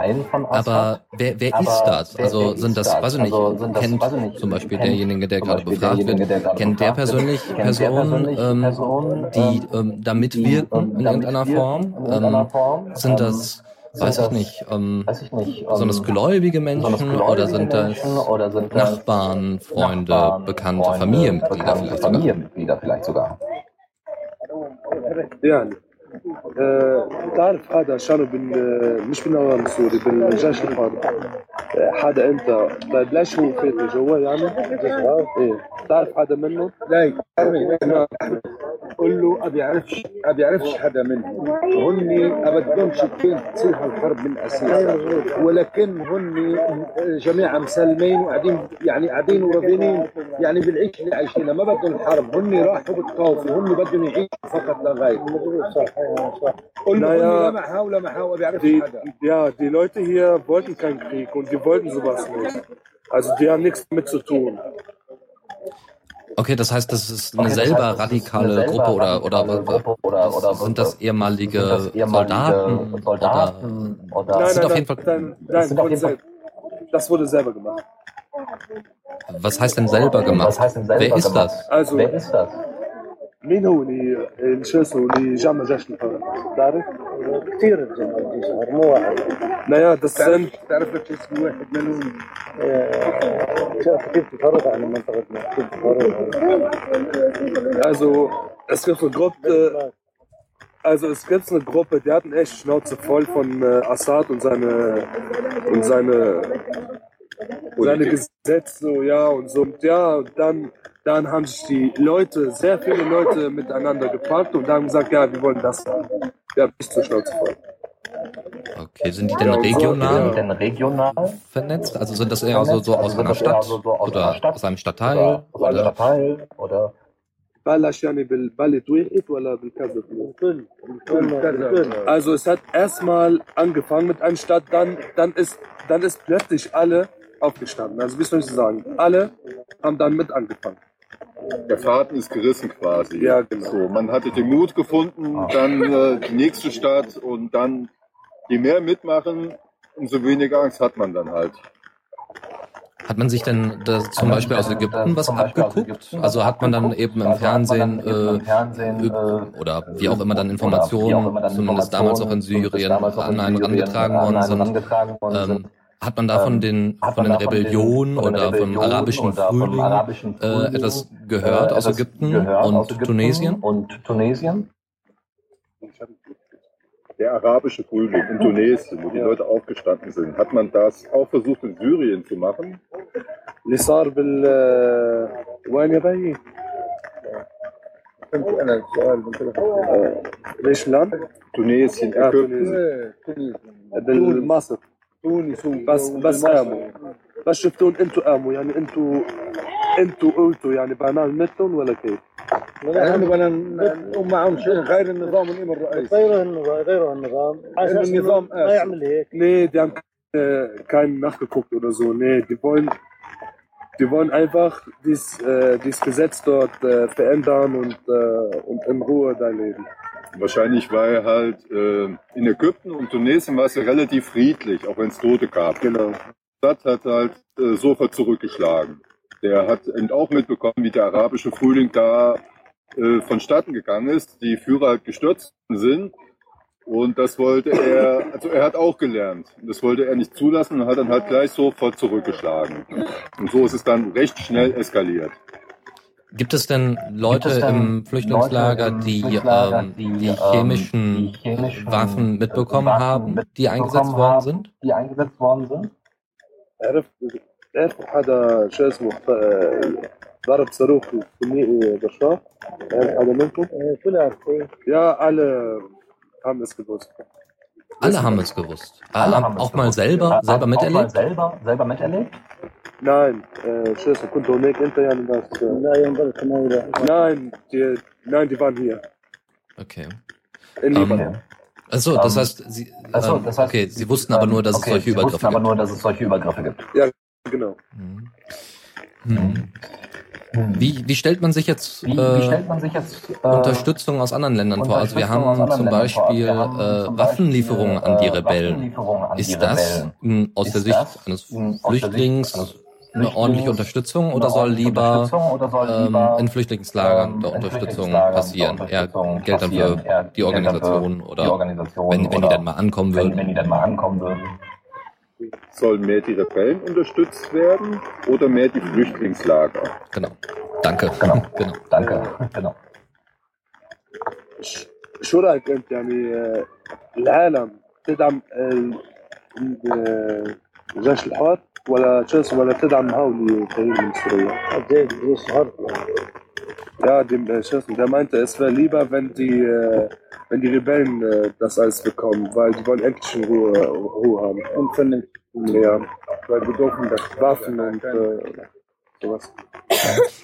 Aber wer, wer ist das? Also sind das, weiß ich nicht, Also kennt zum Beispiel derjenige, der gerade befragt wird, kennt der persönlich Personen, ähm, Personen, die ähm, ähm, da mitwirken in ähm, irgendeiner Form? Ähm, sind Ähm, das, sind weiß ich das- nicht, ähm, weiß ich nicht, sind das ähm, gläubige Menschen gläubige oder sind das Menschen oder sind das Nachbarn, Freunde, Nachbarn, bekannte Freunde, Familienmitglieder bekannte vielleicht sogar? Familienmitglieder آه، تعرف هذا شانو بال مش بالنظام السوري بالجيش الحر حدا أنت. طيب ليش هو فات جوا يعني؟ إيه. تعرف حدا منه؟ لا قول له أبي أعرفش أبي أعرفش حدا منهم هن ابدهمش كين تصير هالحرب من اساسها ولكن هن جماعة مسلمين وقاعدين يعني قاعدين ورافينين يعني بالعيش اللي عايشينها ما بدهم الحرب هن راحوا بالخوف هن بدهم يعيشوا فقط لا هن Und, naja, und die, ja, die Leute hier wollten keinen Krieg und die wollten sowas nicht. Also die haben nichts damit zu tun. Okay, das heißt, das ist eine okay, selber heißt, radikale eine selber Gruppe oder, oder, Gruppe oder, oder sind das ehemalige, sind das ehemalige Soldaten? Soldaten oder, oder nein, nein, auf jeden Fall, nein, nein, nein das wurde selber gemacht. Was heißt denn selber gemacht? Heißt denn selber Wer, ist gemacht? Also, Wer ist das? مين هو اللي اللي شو اسمه اللي جمع جيش الحر؟ تعرف؟ كثير الجماعه الجيش الحر، مو واحد naja, das تعرف sind تعرف لك اسم واحد منهم آه، شاف كيف تفرق عن منطقتنا كيف تفرق Also, es gibt eine Gruppe, also es gibt eine Gruppe, die hatten echt Schnauze voll von äh, Assad und seine und seine seine Gesetze, so, ja und so. Und ja, und dann dann haben sich die Leute, sehr viele Leute miteinander gepackt und haben gesagt, ja, wir wollen das machen. Wir haben nicht zur Schnauze voll. Okay, sind die denn regional, ja. regional, vernetzt? Also sind das eher so, so aus also einer Stadt, so aus oder, einer Stadt aus einem Stadtteil? Oder, aus einem Stadtteil oder? Also es hat erstmal angefangen mit einem Stadt, dann, dann, ist, dann ist plötzlich alle aufgestanden. Also wie soll ich sagen, alle haben dann mit angefangen. Der Faden ist gerissen quasi. Ja, genau. So, man hatte den Mut gefunden, dann äh, die nächste Stadt und dann, je mehr mitmachen, umso weniger Angst hat man dann halt. Hat man sich denn da zum Beispiel aus Ägypten was abgeguckt? Also hat man dann eben im Fernsehen äh, oder wie auch immer dann Informationen, zumindest damals auch in Syrien, an einen herangetragen worden sind? Ähm, hat man da von den, von den Rebellionen oder vom arabischen Frühling äh, etwas gehört aus Ägypten und Tunesien? Und Tunesien? Der arabische Frühling in Tunesien, wo die Leute aufgestanden sind, hat man das auch versucht in Syrien zu machen? اللي صار بال وين يا بيي؟ فهمت انا السؤال ليش الان؟ Tunesien, آه، Ägypten. تونس بالمصر تونس بس بس قاموا بس شفتون انتوا قاموا يعني انتوا انتوا قلتوا يعني بنعمل مثلهم ولا كيف؟ يعني بدنا نقوم معهم شيء غير النظام ونقيم الرئيس غيره النظام غيره النظام على إنه اساس النظام إنه ما قاسي. يعمل هيك Nee, die haben äh, keinen nachgeguckt oder so. Nee, die wollen, die wollen einfach dies, äh, dieses Gesetz dort äh, verändern und, äh, und in Ruhe da leben. Wahrscheinlich, weil halt äh, in Ägypten und Tunesien war es ja relativ friedlich, auch wenn es Tote gab. Genau. Assad hat halt äh, sofort zurückgeschlagen. Der hat eben auch mitbekommen, wie der arabische Frühling da äh, vonstatten gegangen ist, die Führer halt gestürzt sind. Und das wollte er, also er hat auch gelernt. Das wollte er nicht zulassen und hat dann halt gleich sofort zurückgeschlagen. Und so ist es dann recht schnell eskaliert. Gibt es denn Leute Gibt es denn im Flüchtlingslager, Leute im die, Flüchtlingslager, ähm, die, die ähm, chemischen die chemischen, Waffen äh, mitbekommen Waffen haben, die eingesetzt mitbekommen worden haben, sind? Die eingesetzt worden sind? عرفت عرفت حدا شو اسمه آه، ضرب صاروخ في مي- بشار عرف حدا منكم؟ إيه، كلها عرفت Ja, alle haben es gewusst. Alle haben es gewusst. Äh, Alle haben haben es auch mal gewusst. selber, Haben selber auch mal miterlebt? selber, selber miterlebt? Nein, äh, tschüss, Kuntonik, hinterher und das. Äh, nein, die, nein, die waren hier. Okay. In Libanon. Um, Achso, das ähm, heißt, sie, achso, ähm, das heißt, okay, sie wussten aber nur, dass okay, es solche Übergriffe gibt. Sie wussten aber nur, dass es solche Übergriffe gibt. Ja, genau. Hm. Hm. Wie, wie stellt man sich jetzt, äh, wie stellt man sich jetzt äh, Unterstützung aus anderen Ländern vor? Also wir haben zum also Beispiel äh, äh Waffenlieferungen an die Rebellen. An die Rebellen. Ist das mh, aus ist der Sicht eines Flüchtlings eine ordentliche Flüchtlings Unterstützung eine oder soll ordentliche lieber Unterstützung oder soll ähm, lieber, in Flüchtlingslagern ähm, der in Unterstützung Flüchtlingslagern passieren? der Eher Unterstützung Geld dann passieren? für Eher die Geld dann für Organisation die oder Organisation wenn, wenn die oder dann mal ankommen wenn, würden. wenn die dann mal ankommen würden. Sollen mehr die Rebellen unterstützt werden oder mehr die Flüchtlingslager? Genau. Danke. Genau. [laughs] genau. Danke. Genau. ش- شو رايك انت يعني آه، العالم تدعم جيش الحوار ولا تشيلسي ولا تدعم هاولي الفريق المصري قديش جيش الحوار يا ديم شخص ده ما انت اسفة ليبا فندي آه، فندي ريبين آه، داس ايس بيكوم فايل دي بون اكتش هو هو هان انفنن ريان فايل بدوكم داس بافن انت sowas.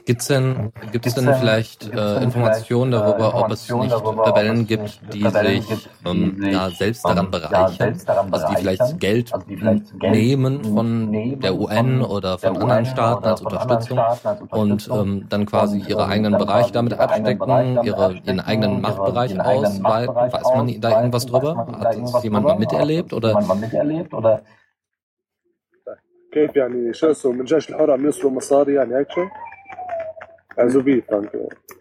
Gibt's denn, gibt es denn denn- vielleicht äh, Informationen äh, darüber, ob es nicht es gibt, nicht die Rebellen sich, gibt, die ähm, sich, selbst ähm, daran bereichern? selbst daran also die vielleicht bereichern? Geld, Also die vielleicht Geld nehmen von der UN oder der von UN anderen Staaten als Unterstützung Staaten als und ähm, dann quasi ihre ähm, eigenen dann Bereich quasi damit abstecken, ihre, ihren eigenen Machtbereich ausweiten? Weiß man da irgendwas drüber? da Hat das jemand mal miterlebt Hat oder? jemand mal miterlebt oder كيف يعني شو اسمه من جيش الحر عم يوصلوا مصاري يعني هيك شيء؟ Also wie, Frank?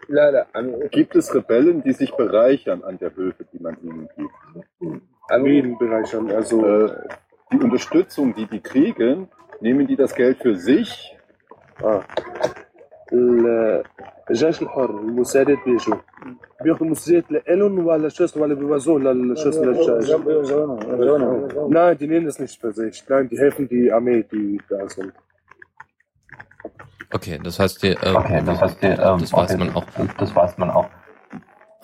لا لا gibt es Rebellen, die sich bereichern an der Hilfe, die man ihnen gibt? Wie bereichern? Also Äh, die Unterstützung, die die kriegen, nehmen die das Geld für sich اه ال- الجيش الحر المسادات بيجوا بياخذوا مسجات لالون ولا شوس ولا بيوزعوا للشوس للجيش لا دي نينس نيش بزيش لا دي هيفن دي عمي دي بازل أوكي okay, das heißt die, uh, okay, das, heißt die, uh, das ähm, okay, weiß man auch. Das weiß man auch.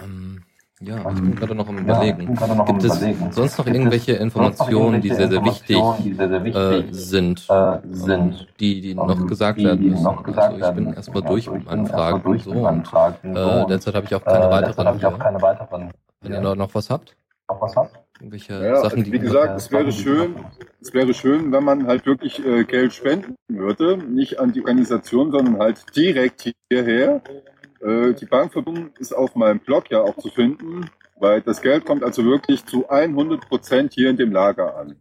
Um, ja, ich Ähm, bin gerade noch am Ja, Überlegen. noch am Gibt es Überlegen. sonst noch Gibt irgendwelche Informationen, die sehr, sehr wichtig die sehr, sehr äh, wichtig sind, äh, ähm, sind, die, die ähm, noch gesagt die, werden die müssen? noch gesagt also ich bin erstmal durch Also mit ich meinen bin erstmal Fragen durch so und so äh, und, derzeit habe ich auch äh, keine derzeit weiteren ich auch keine weiteren. Wenn ihr noch- noch was habt, Noch was habt? irgendwelche Ja, Sachen, also die wie gesagt, es wäre schön, es wäre schön, wenn man halt wirklich äh, Geld spenden würde, nicht an die Organisation, sondern halt direkt hierher. Äh, die Bankverbindung ist auf meinem Blog ja auch zu finden, weil das Geld kommt also wirklich zu 100 Prozent hier in dem Lager an.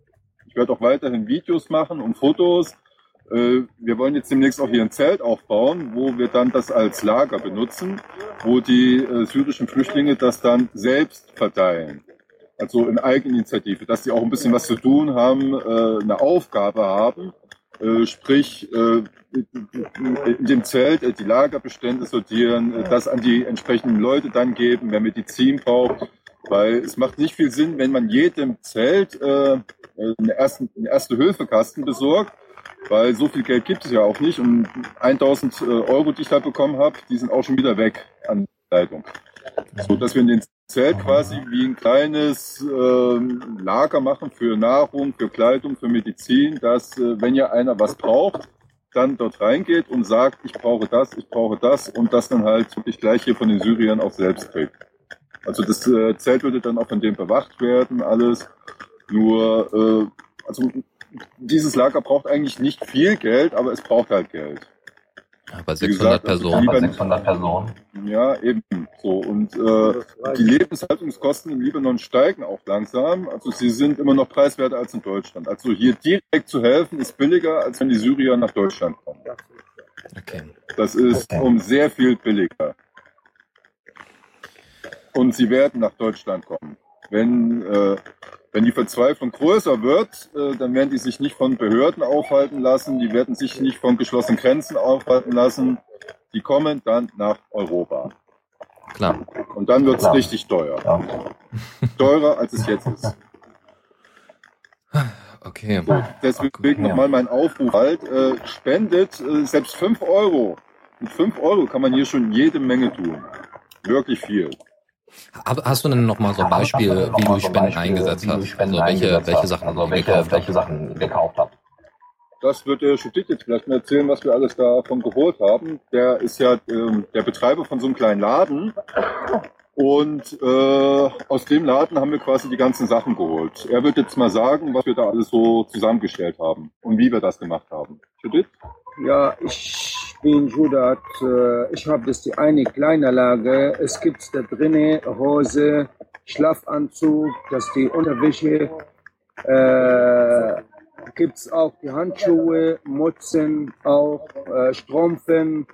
Ich werde auch weiterhin Videos machen und Fotos, äh, wir wollen jetzt demnächst auch hier ein Zelt aufbauen, wo wir dann das als Lager benutzen, wo die äh, syrischen Flüchtlinge das dann selbst verteilen. Also in Eigeninitiative, dass sie auch ein bisschen was zu tun haben, äh, eine Aufgabe haben, sprich äh, in dem Zelt äh, die Lagerbestände sortieren, äh, das an die entsprechenden Leute dann geben, wer Medizin braucht. Weil es macht nicht viel Sinn, wenn man jedem Zelt äh, einen, ersten, einen Erste-Hilfe-Kasten besorgt, weil so viel Geld gibt es ja auch nicht. Und 1000 äh, Euro, die ich da bekommen habe, die sind auch schon wieder weg an Leitung. So dass wir in den Zelt quasi wie ein kleines ähm, Lager machen für Nahrung, für Kleidung, für Medizin, dass äh, wenn ja einer was braucht, dann dort reingeht und sagt, ich brauche das, ich brauche das und das dann halt wirklich gleich hier von den Syriern auch selbst kriegt. Also das äh, Zelt würde dann auch von dem bewacht werden, alles. Nur, äh, also dieses Lager braucht eigentlich nicht viel Geld, aber es braucht halt Geld. Ja, bei 600 gesagt, Personen. Bei 600 Personen. Ja, eben so. Und äh, die Lebenshaltungskosten im Libanon steigen auch langsam. Also sie sind immer noch preiswerter als in Deutschland. Also hier direkt zu helfen ist billiger, als wenn die Syrier nach Deutschland kommen. Okay. Das ist Okay. um sehr viel billiger. Und sie werden nach Deutschland kommen. Wenn, äh, wenn die Verzweiflung größer wird, äh, dann werden die sich nicht von Behörden aufhalten lassen, die werden sich nicht von geschlossenen Grenzen aufhalten lassen. Die kommen dann nach Europa. Klar. Und dann wird's Klar. richtig teuer. Ja. [laughs] Teurer, als es jetzt ist. Okay. Deswegen Okay. nochmal mein Aufruf halt, äh, spendet äh, selbst 5 Euro. Mit 5 Euro kann man hier schon jede Menge tun. Wirklich viel. Hast du denn noch mal so ein Beispiel, du wie du Spenden Beispiel, eingesetzt hast? Spenden Also welche, eingesetzt welche? Sachen also welche, gekauft welche hast? Sachen gekauft habt. Das wird der Judith jetzt vielleicht mal erzählen, was wir alles davon geholt haben. Der ist ja ähm, der Betreiber von so einem kleinen Laden. Und äh, aus dem Laden haben wir quasi die ganzen Sachen geholt. Er wird jetzt mal sagen, was wir da alles so zusammengestellt haben und wie wir das gemacht haben. Judith? Ja, ich bin Judat. äh, Ich habe das die eine kleine Lage. Es gibt da drinnen Hose, Schlafanzug, das die Unterwäsche. Äh, gibt's auch die Handschuhe, Mutzen, auch äh, Strümpfen.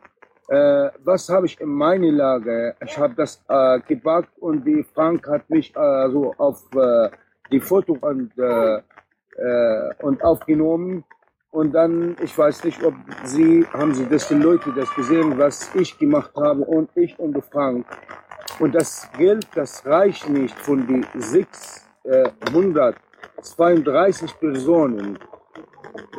Äh, was habe ich in meine Lage? Ich habe das äh, gebackt und die Frank hat mich äh, so auf äh, die Foto und, äh, äh, und aufgenommen. Und dann, ich weiß nicht, ob Sie, haben Sie das, die Leute das gesehen, was ich gemacht habe und ich und Frank. Und das Geld, das reicht nicht von die 632 Personen.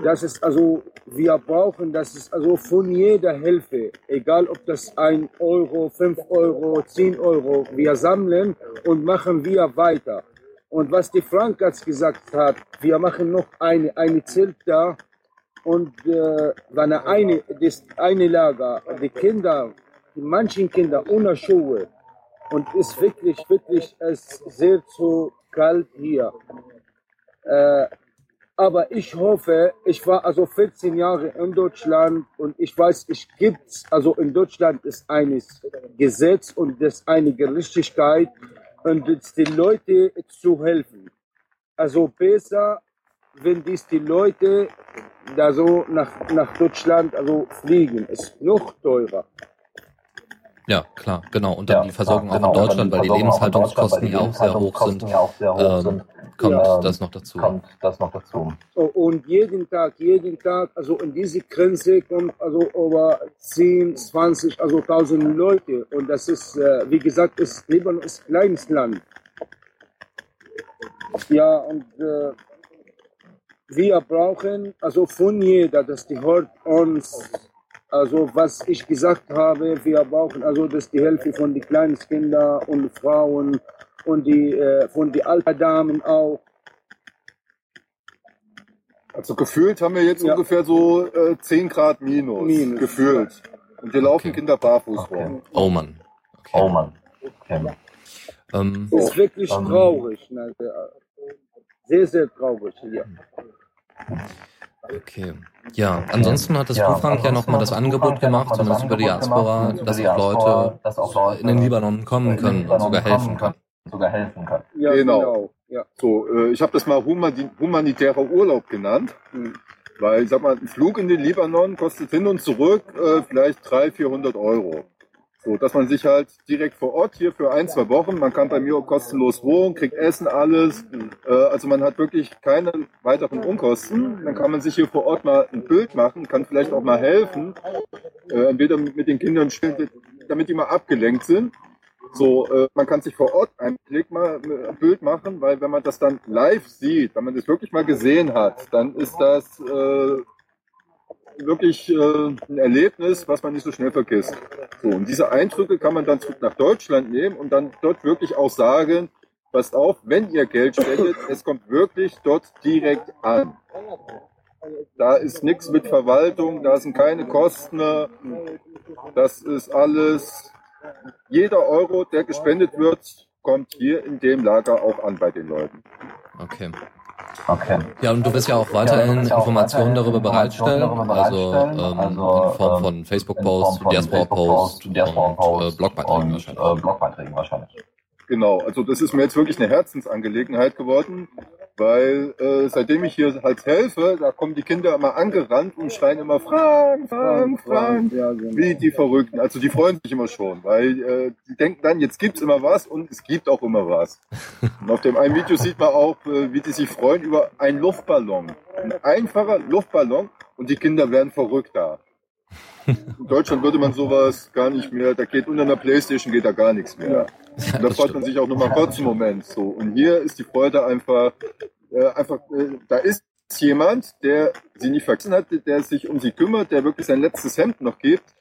Das ist also, wir brauchen, das ist also von jeder Hilfe, egal ob das ein Euro, fünf Euro, zehn Euro, wir sammeln und machen wir weiter. Und was die Frank jetzt gesagt hat, wir machen noch eine, eine Zelt da und äh, wenn eine, das eine Lager, die Kinder, die manchen Kinder ohne Schuhe und ist wirklich, wirklich es sehr zu kalt hier. Äh, aber ich hoffe, ich war also 14 Jahre in Deutschland und ich weiß, ich gibt's, also in Deutschland ist eines Gesetz und das eine Gerechtigkeit und es die Leute zu helfen. Also besser, wenn dies die Leute da so nach, nach Deutschland also fliegen, ist noch teurer. Ja, klar, genau. Und dann Ja, die Versorgung klar, auch in genau. Deutschland, weil die Versorgung auch in Lebenshaltungskosten ja Deutschland, auch weil die sehr hoch sind, Lebenshaltungskosten ja auch sehr hoch ähm, sind, kommt das noch dazu. kommt das noch dazu. Und jeden Tag, jeden Tag, also in diese Grenze kommt also über 10, 20, also 1000 Leute. Und das ist, äh, wie gesagt, ist, Libanon ist ein kleines Land. Ja, und äh, wir brauchen, also von jeder, dass die hört uns, also was ich gesagt habe, wir brauchen also dass die Hälfte von den kleinen Kindern und Frauen und die äh, von den alten Damen auch. Also gefühlt haben wir jetzt Ja. ungefähr so äh, 10 Grad minus. Minus. Gefühlt. Und wir laufen Okay. Kinder barfuß Okay. rum. Oh Mann. Okay. Oh Mann. Okay. Ähm, Das ist wirklich ähm, traurig. Ne? Sehr, sehr traurig hier. Okay. Ja, ansonsten hat das Ja, Frank ja nochmal das das Angebot Buchbank gemacht, noch mal das zumindest über die Angebot Diaspora, gemacht, über dass die auch Diaspora, Leute dass auch Leute in den Libanon kommen können und Libanon sogar kommen helfen können. sogar helfen können. Ja, Genau. genau. Ja. So, äh, ich habe das mal humani humanitärer Urlaub genannt. Hm. Weil, ich sag mal, ein Flug in den Libanon kostet hin und zurück äh, vielleicht 300, 400 Euro. So, dass man sich halt direkt vor Ort hier für ein, zwei Wochen, man kann bei mir kostenlos wohnen, kriegt Essen, alles. Äh, also man hat wirklich keine weiteren Unkosten. Dann kann man sich hier vor Ort mal ein Bild machen, kann vielleicht auch mal helfen. Äh, entweder mit, den Kindern spielen, damit die mal abgelenkt sind. So, äh, man kann sich vor Ort ein Blick mal äh, ein Bild machen, weil wenn man das dann live sieht, wenn man das wirklich mal gesehen hat, dann ist das äh, wirklich äh, ein Erlebnis, was man nicht so schnell vergisst. So, und diese Eindrücke kann man dann zurück nach Deutschland nehmen und dann dort wirklich auch sagen, passt auf, wenn ihr Geld spendet, es kommt wirklich dort direkt an. Da ist nichts mit Verwaltung, da sind keine Kosten, das ist alles, jeder Euro, der gespendet wird, kommt hier in dem Lager auch an bei den Leuten. Okay. Okay. Ja, und du wirst ja auch weiterhin Informationen darüber bereitstellen, also ähm, in Form von Facebook-Posts, Diaspora-Posts und äh, Blogbeiträgen wahrscheinlich. Äh, Blogbeiträgen wahrscheinlich. Genau, also das ist mir jetzt wirklich eine Herzensangelegenheit geworden, weil äh, seitdem ich hier halt helfe, da kommen die Kinder immer angerannt und schreien immer Frank, Frank, Frank, Ja, genau. wie die Verrückten. Also die freuen sich immer schon, weil äh, die denken dann, jetzt gibt's immer was und es gibt auch immer was. Und auf dem einen Video sieht man auch, äh, wie die sich freuen über einen Luftballon. Ein einfacher Luftballon und die Kinder werden verrückt da. In Deutschland würde man sowas gar nicht mehr, da geht unter einer Playstation geht da gar nichts mehr. Und da freut man sich auch nur mal kurz einen Moment. So. Und hier ist die Freude einfach, äh, einfach, äh, da ist jemand, der sie nicht vergessen hat, der sich um sie kümmert, der wirklich sein letztes Hemd noch gibt,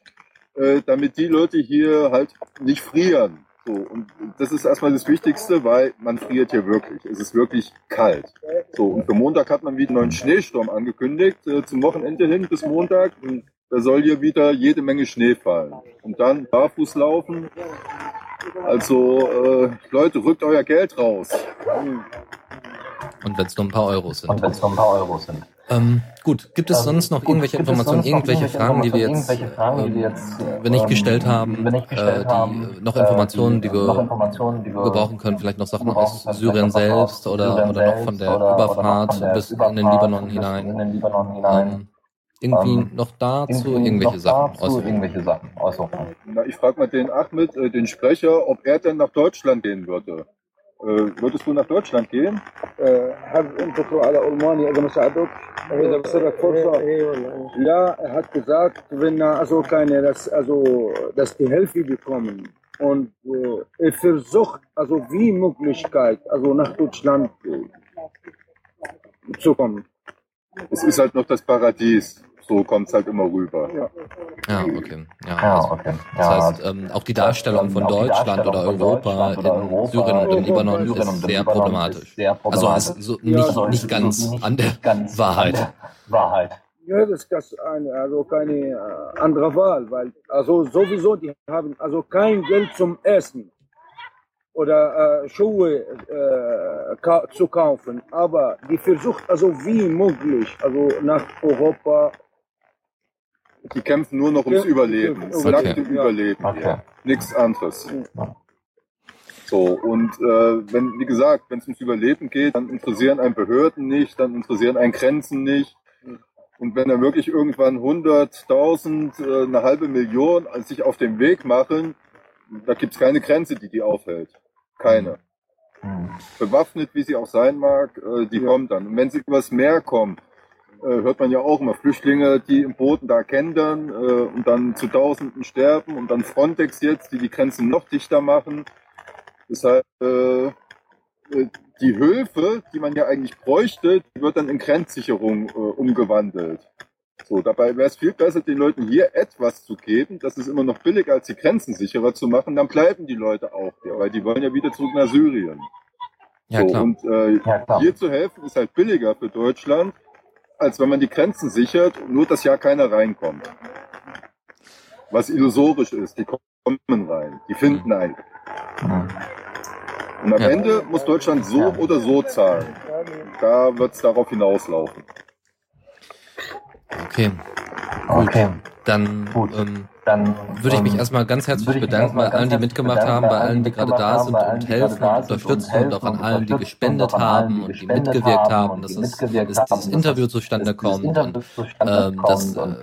äh, damit die Leute hier halt nicht frieren. So. Und das ist erstmal das Wichtigste, weil man friert hier wirklich. Es ist wirklich kalt. So. Und für Montag hat man wieder einen neuen Schneesturm angekündigt, äh, zum Wochenende hin bis Montag. Und da soll hier wieder jede Menge Schnee fallen. Und dann barfuß laufen. Also äh, Leute, rückt euer Geld raus. Und wenn es nur ein paar Euros sind. Und wenn es nur ein paar Euro sind. Ähm, gut, gibt es Ähm, sonst noch irgendwelche gibt Informationen, irgendwelche Fragen, die wir jetzt, Fragen, die wir ähm, jetzt, äh, wenn nicht ähm, gestellt haben, wenn nicht gestellt äh, die, haben, noch äh, Informationen, die, wir noch Informationen, die wir gebrauchen können, vielleicht noch Sachen aus Syrien selbst oder, Syrien oder noch von der Überfahrt bis in den Libanon hinein In den Libanon hinein. Ähm, irgendwie Ähm, noch dazu Irgendwie irgendwelche noch Sachen dazu äußern. irgendwelche Sachen äußern. Na, ich frage mal den Ahmed, äh, den Sprecher, ob er denn nach Deutschland gehen würde. Äh, würdest du nach Deutschland gehen? آه، حابب انت تروح على المانيا اذا ما ساعدوك اذا بصير لك فرصه اي والله Ja, er hat gesagt, wenn er also keine, dass, also, dass die Hilfe bekommen und äh, er versucht, also wie Möglichkeit, also nach Deutschland äh, zu kommen. Es ist halt noch das Paradies. so kommt's halt immer rüber. Ja, okay. Ja, Ja, also, okay. Das Ja, heißt, ähm, auch die Darstellung von auch die Deutschland Darstellung oder von Europa Deutschland oder in Syrien und im in Libanon Syrien ist im sehr problematisch. ist sehr Also problematisch. ist so Ja, nicht, also nicht ganz nicht an der ganz Wahrheit. An der Wahrheit. Ja, das ist das eine, also keine äh, andere Wahl, weil also sowieso die haben also kein Geld zum Essen oder äh, Schuhe äh, ka zu kaufen, aber die versucht also wie möglich also nach Europa Die kämpfen nur noch ums Ja, Überleben. okay. Das nackte Ja. Überleben. Okay. hier. Nichts anderes. Ja. So, und äh, wenn, wie gesagt, wenn es ums Überleben geht, dann interessieren einen Behörden nicht, dann interessieren einen Grenzen nicht. Und wenn dann wirklich irgendwann 100.000, äh, eine halbe Million sich auf den Weg machen, da gibt's keine Grenze, die die aufhält. Keine. Hm. Bewaffnet, wie sie auch sein mag, äh, die Ja. kommt dann. Und wenn sie übers Meer kommen, hört man ja auch immer Flüchtlinge, die im Booten da kentern äh, und dann zu Tausenden sterben und dann Frontex jetzt, die die Grenzen noch dichter machen. Deshalb äh, äh, die Hilfe, die man ja eigentlich bräuchte, die wird dann in Grenzsicherung äh, umgewandelt. So, dabei wäre es viel besser, den Leuten hier etwas zu geben. Das ist immer noch billiger, als die Grenzen sicherer zu machen. Dann bleiben die Leute auch hier, weil die wollen ja wieder zurück nach Syrien. Ja, so, klar. Und äh, Ja, klar. hier zu helfen ist halt billiger für Deutschland, als wenn man die Grenzen sichert nur dass ja keiner reinkommt. Was illusorisch ist, die kommen rein, die finden einen. Hm. Und am Ja. Ende muss Deutschland so Ja. oder so zahlen. Da wird es darauf hinauslaufen. Okay. Okay, Dann Gut. ähm, dann würde ich mich ähm, erstmal ganz herzlich bedanken bei allen, die mitgemacht haben, bei allen, die gerade da sind und helfen da und unterstützen und auch an allen, die gespendet haben und die mitgewirkt haben dass, es, dass dieses Interview zustande dieses kommt und zustande ähm, dass, äh,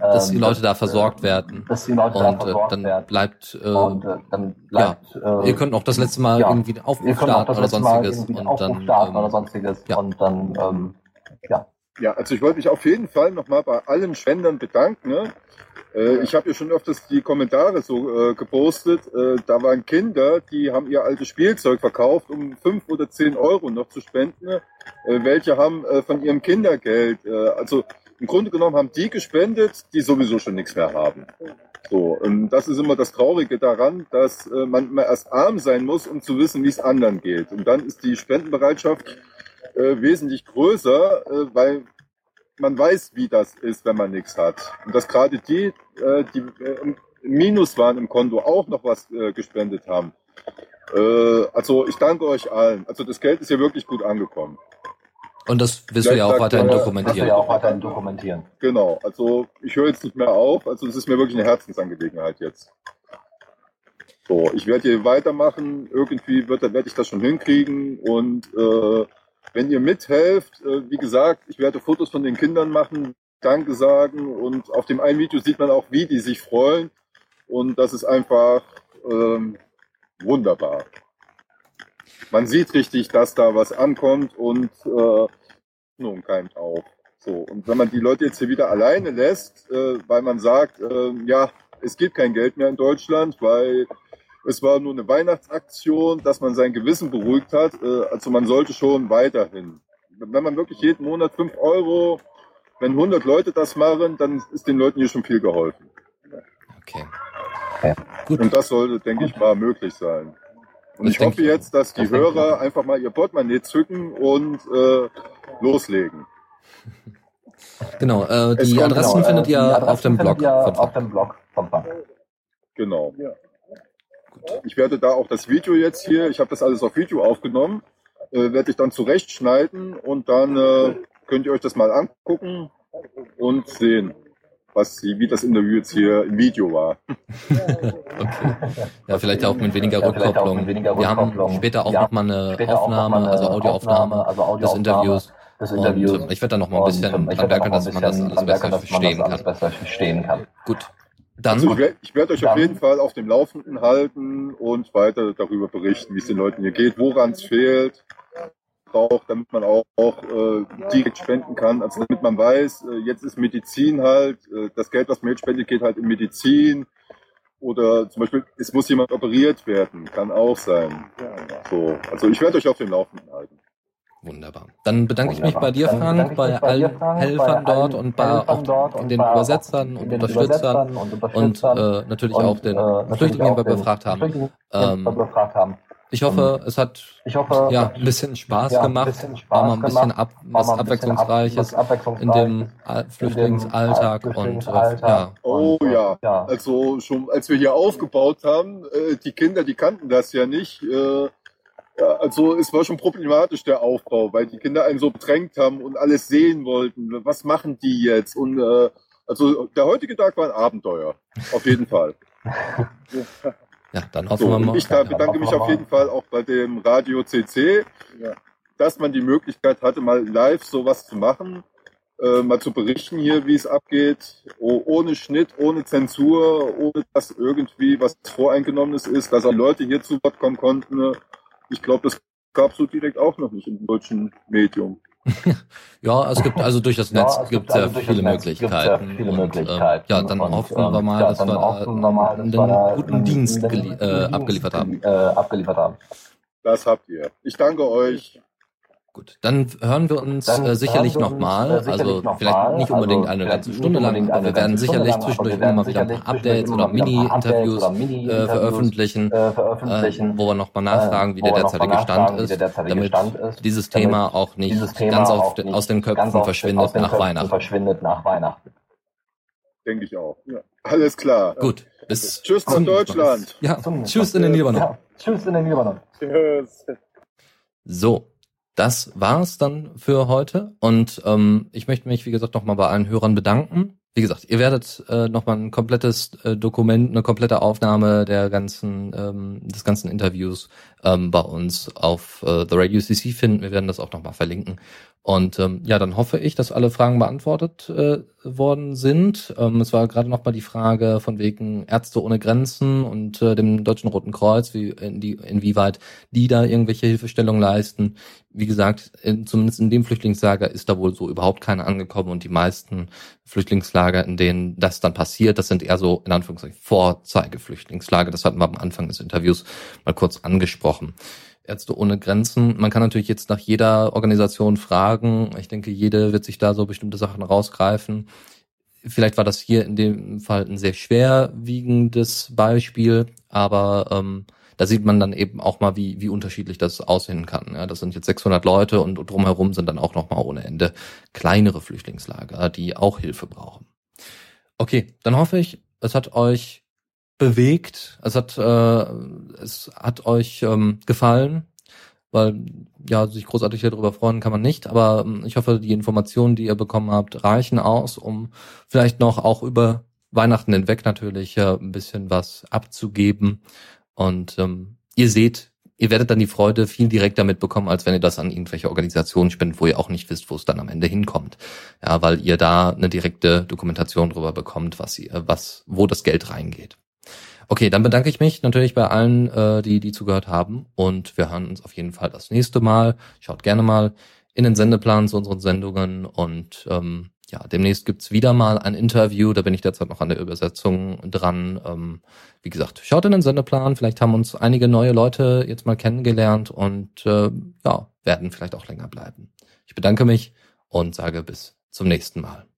dass die ähm, Leute da dass, versorgt äh, werden. dass die Leute da Und äh, versorgt dann bleibt, äh, Und äh, dann ja, bleibt, äh, ihr könnt auch das letzte Mal ja, irgendwie einen Aufruf starten oder sonstiges und dann, starten oder ähm, sonstiges ja. und dann, ähm, ja. Ja, also ich wollte mich auf jeden Fall nochmal bei allen Spendern bedanken. Ne? Äh, ich habe ja schon öfters die Kommentare so äh, gepostet. Äh, da waren Kinder, die haben ihr altes Spielzeug verkauft, um fünf oder zehn Euro noch zu spenden. Ne? Äh, welche haben äh, von ihrem Kindergeld, äh, also im Grunde genommen haben die gespendet, die sowieso schon nichts mehr haben. So, und das ist immer das Traurige daran, dass man immer erst arm sein muss, um zu wissen, wie es anderen geht. Und dann ist die Spendenbereitschaft äh, wesentlich größer, äh, weil man weiß, wie das ist, wenn man nichts hat. Und dass gerade die, äh, die äh, im Minus waren im Konto, auch noch was äh, gespendet haben. Äh, also ich danke euch allen. Also das Geld ist ja wirklich gut angekommen. und das wirst du ja auch weiterhin Das dokumentieren. ja auch weiterhin dokumentieren. Genau. Also ich höre jetzt nicht mehr auf. Also es ist mir wirklich eine Herzensangelegenheit jetzt. So, ich werde hier weitermachen. Irgendwie wird, werde ich das schon hinkriegen. Und äh, wenn ihr mithelft, äh, wie gesagt, ich werde Fotos von den Kindern machen, Danke sagen. Und auf dem einen Video sieht man auch, wie die sich freuen. Und das ist einfach ähm, wunderbar. Man sieht richtig, dass da was ankommt und äh, Hoffnung keimt auf. So, und wenn man die Leute jetzt hier wieder alleine lässt, äh, weil man sagt, äh, ja, es gibt kein Geld mehr in Deutschland, weil es war nur eine Weihnachtsaktion, dass man sein Gewissen beruhigt hat. Äh, also man sollte schon weiterhin. Wenn man wirklich jeden Monat fünf Euro, wenn 100 Leute das machen, dann ist den Leuten hier schon viel geholfen. Okay. Gut. Und das sollte, denke ich mal, möglich sein. Und Das ich hoffe jetzt, dass die Das Hörer einfach mal ihr Portemonnaie zücken und äh, loslegen. Genau, äh, die Adressen Genau, äh, findet die ihr Adressen auf dem findet Blog. auf dem Blog vom Funk. Genau. Ich werde da auch das Video jetzt hier, ich habe das alles auf Video aufgenommen, äh, werde ich dann zurechtschneiden und dann äh, könnt ihr euch das mal angucken und sehen, was wie das Interview jetzt hier im Video war. [laughs] Okay. Ja, vielleicht auch mit weniger Ja, Rückkopplung. mit weniger Wir haben später auch Ja, nochmal eine Aufnahme, mal eine also Audioaufnahme also Interviews. des Interviews. ich werde da noch mal ein Und, bisschen ähm, ich dran werde da werkeln, noch dass ein man das bisschen alles dran besser werkeln, dass man das verstehen alles kann. besser verstehen kann. Gut. Also ich Dann, werde ich werd euch auf Dann- jeden Fall auf dem Laufenden halten und weiter darüber berichten, wie es den Leuten hier geht, woran es fehlt, braucht, damit man auch, auch äh, direkt spenden kann. Also damit man weiß, äh, jetzt ist Medizin halt, äh, das Geld, was man jetzt spendet, geht halt in Medizin. Oder zum Beispiel, es muss jemand operiert werden, kann auch sein. So, also ich werde euch auf dem Laufenden halten. Wunderbar. Dann bedanke ich mich bei dir, Frank, bei bei allen bei Helfern dort und bei Helfern auch dort und den bei auch Übersetzern und den Unterstützern Übersetzern und und Unterstützern äh, natürlich und, auch den äh, natürlich Flüchtlingen, die auch wir den befragt haben. Flüchtlingen, die Ähm, wir befragt haben. Ich hoffe, es hat Ich hoffe, ja ein bisschen Spaß ja, ein gemacht, bisschen Spaß war mal ein bisschen ab, was abwechslungsreiches Abwechslungsreiches in dem Al- in dem, Flüchtlingsalltag und äh, ja, Oh Und, äh, ja. ja. Also schon, als wir hier aufgebaut haben, äh, die Kinder, die kannten das ja nicht. Äh, ja, also es war schon problematisch der Aufbau, weil die Kinder einen so bedrängt haben und alles sehen wollten. Was machen die jetzt? Und äh, also der heutige Tag war ein Abenteuer, auf jeden Fall. [laughs] ja, dann hoffen So, wir mal. ich da bedanke mich auf jeden Fall auch bei dem Radio CC, dass man die Möglichkeit hatte, mal live sowas zu machen, äh, mal zu berichten hier, wie es abgeht, oh, ohne Schnitt, ohne Zensur, ohne dass irgendwie was Voreingenommenes ist, dass auch Leute hier zu Wort kommen konnten. Ich glaube, das gab es so direkt auch noch nicht im deutschen Medium. [laughs] Ja, es gibt also durch das Ja, Netz es gibt also sehr viele Netz gibt's sehr Möglichkeiten. viele und, Möglichkeiten. Äh, ja, dann Und, hoffen ähm, wir mal, ja, dass wir einen da guten Dienst äh, Dienst abgeliefert haben. Äh, abgeliefert haben. Das habt ihr. Ich danke euch. Gut, dann hören wir uns Dann äh, sicherlich nochmal. äh, Also noch vielleicht mal. nicht unbedingt Also eine ganze Stunde lang, aber wir werden sicherlich lang, zwischendurch immer wieder ein paar Updates oder Mini-Interviews oder äh, veröffentlichen, äh, äh, veröffentlichen. wo wir nochmal nachfragen, wie äh, der wo wir derzeitige nochmal Stand nachfragen, wie ist, der derzeitige damit Stand ist, dieses damit Thema auch nicht dieses Thema ganz auf, nicht aus den Köpfen auf- verschwindet aus den nach Köpfen Weihnachten. verschwindet nach Weihnachten. Denke ich auch. Ja. Alles klar. Gut, bis Tschüss nach Deutschland. Ja, tschüss in den Libanon. Tschüss in den Libanon. So, das war's dann für heute. Und ähm, ich möchte mich, wie gesagt, nochmal bei allen Hörern bedanken. wie gesagt, ihr werdet äh, nochmal ein komplettes äh, Dokument, eine komplette Aufnahme der ganzen, ähm, des ganzen Interviews ähm, bei uns auf äh, The Radio CC finden. Wir werden das auch nochmal verlinken. Und ähm, ja, dann hoffe ich, dass alle Fragen beantwortet äh, worden sind. Ähm, es war gerade noch mal die Frage von wegen Ärzte ohne Grenzen und äh, dem Deutschen Roten Kreuz, wie in die, inwieweit die da irgendwelche Hilfestellung leisten. Wie gesagt, in, zumindest in dem Flüchtlingslager ist da wohl so überhaupt keiner angekommen und die meisten Flüchtlingslager, in denen das dann passiert, das sind eher so in Anführungszeichen Vorzeigeflüchtlingslager. Das hatten wir am Anfang des Interviews mal kurz angesprochen. Ärzte ohne Grenzen. Man kann natürlich jetzt nach jeder Organisation fragen. Ich denke, jede wird sich da so bestimmte Sachen rausgreifen. Vielleicht war das hier in dem Fall ein sehr schwerwiegendes Beispiel, aber ähm, da sieht man dann eben auch mal, wie, wie unterschiedlich das aussehen kann. Ja, das sind jetzt 600 Leute und drumherum sind dann auch noch mal ohne Ende kleinere Flüchtlingslager, die auch Hilfe brauchen. Okay, dann hoffe ich, es hat euch bewegt. Es hat, äh, es hat euch ähm, gefallen, weil ja sich großartig darüber freuen kann man nicht. Aber ähm, ich hoffe, die Informationen, die ihr bekommen habt, reichen aus, um vielleicht noch auch über Weihnachten hinweg natürlich äh, ein bisschen was abzugeben. Und ähm, ihr seht, ihr werdet dann die Freude viel direkter mitbekommen, als wenn ihr das an irgendwelche Organisationen spendet, wo ihr auch nicht wisst, wo es dann am Ende hinkommt. Ja, weil ihr da eine direkte Dokumentation drüber bekommt, was ihr, was, wo das Geld reingeht. Okay, dann bedanke ich mich natürlich bei allen, äh, die, die zugehört haben. Und wir hören uns auf jeden Fall das nächste Mal. Schaut gerne mal in den Sendeplan zu unseren Sendungen. Und ähm, ja, demnächst gibt's wieder mal ein Interview. Da bin ich derzeit noch an der Übersetzung dran. Ähm, wie gesagt, schaut in den Sendeplan. Vielleicht haben uns einige neue Leute jetzt mal kennengelernt und äh, ja, werden vielleicht auch länger bleiben. Ich bedanke mich und sage bis zum nächsten Mal.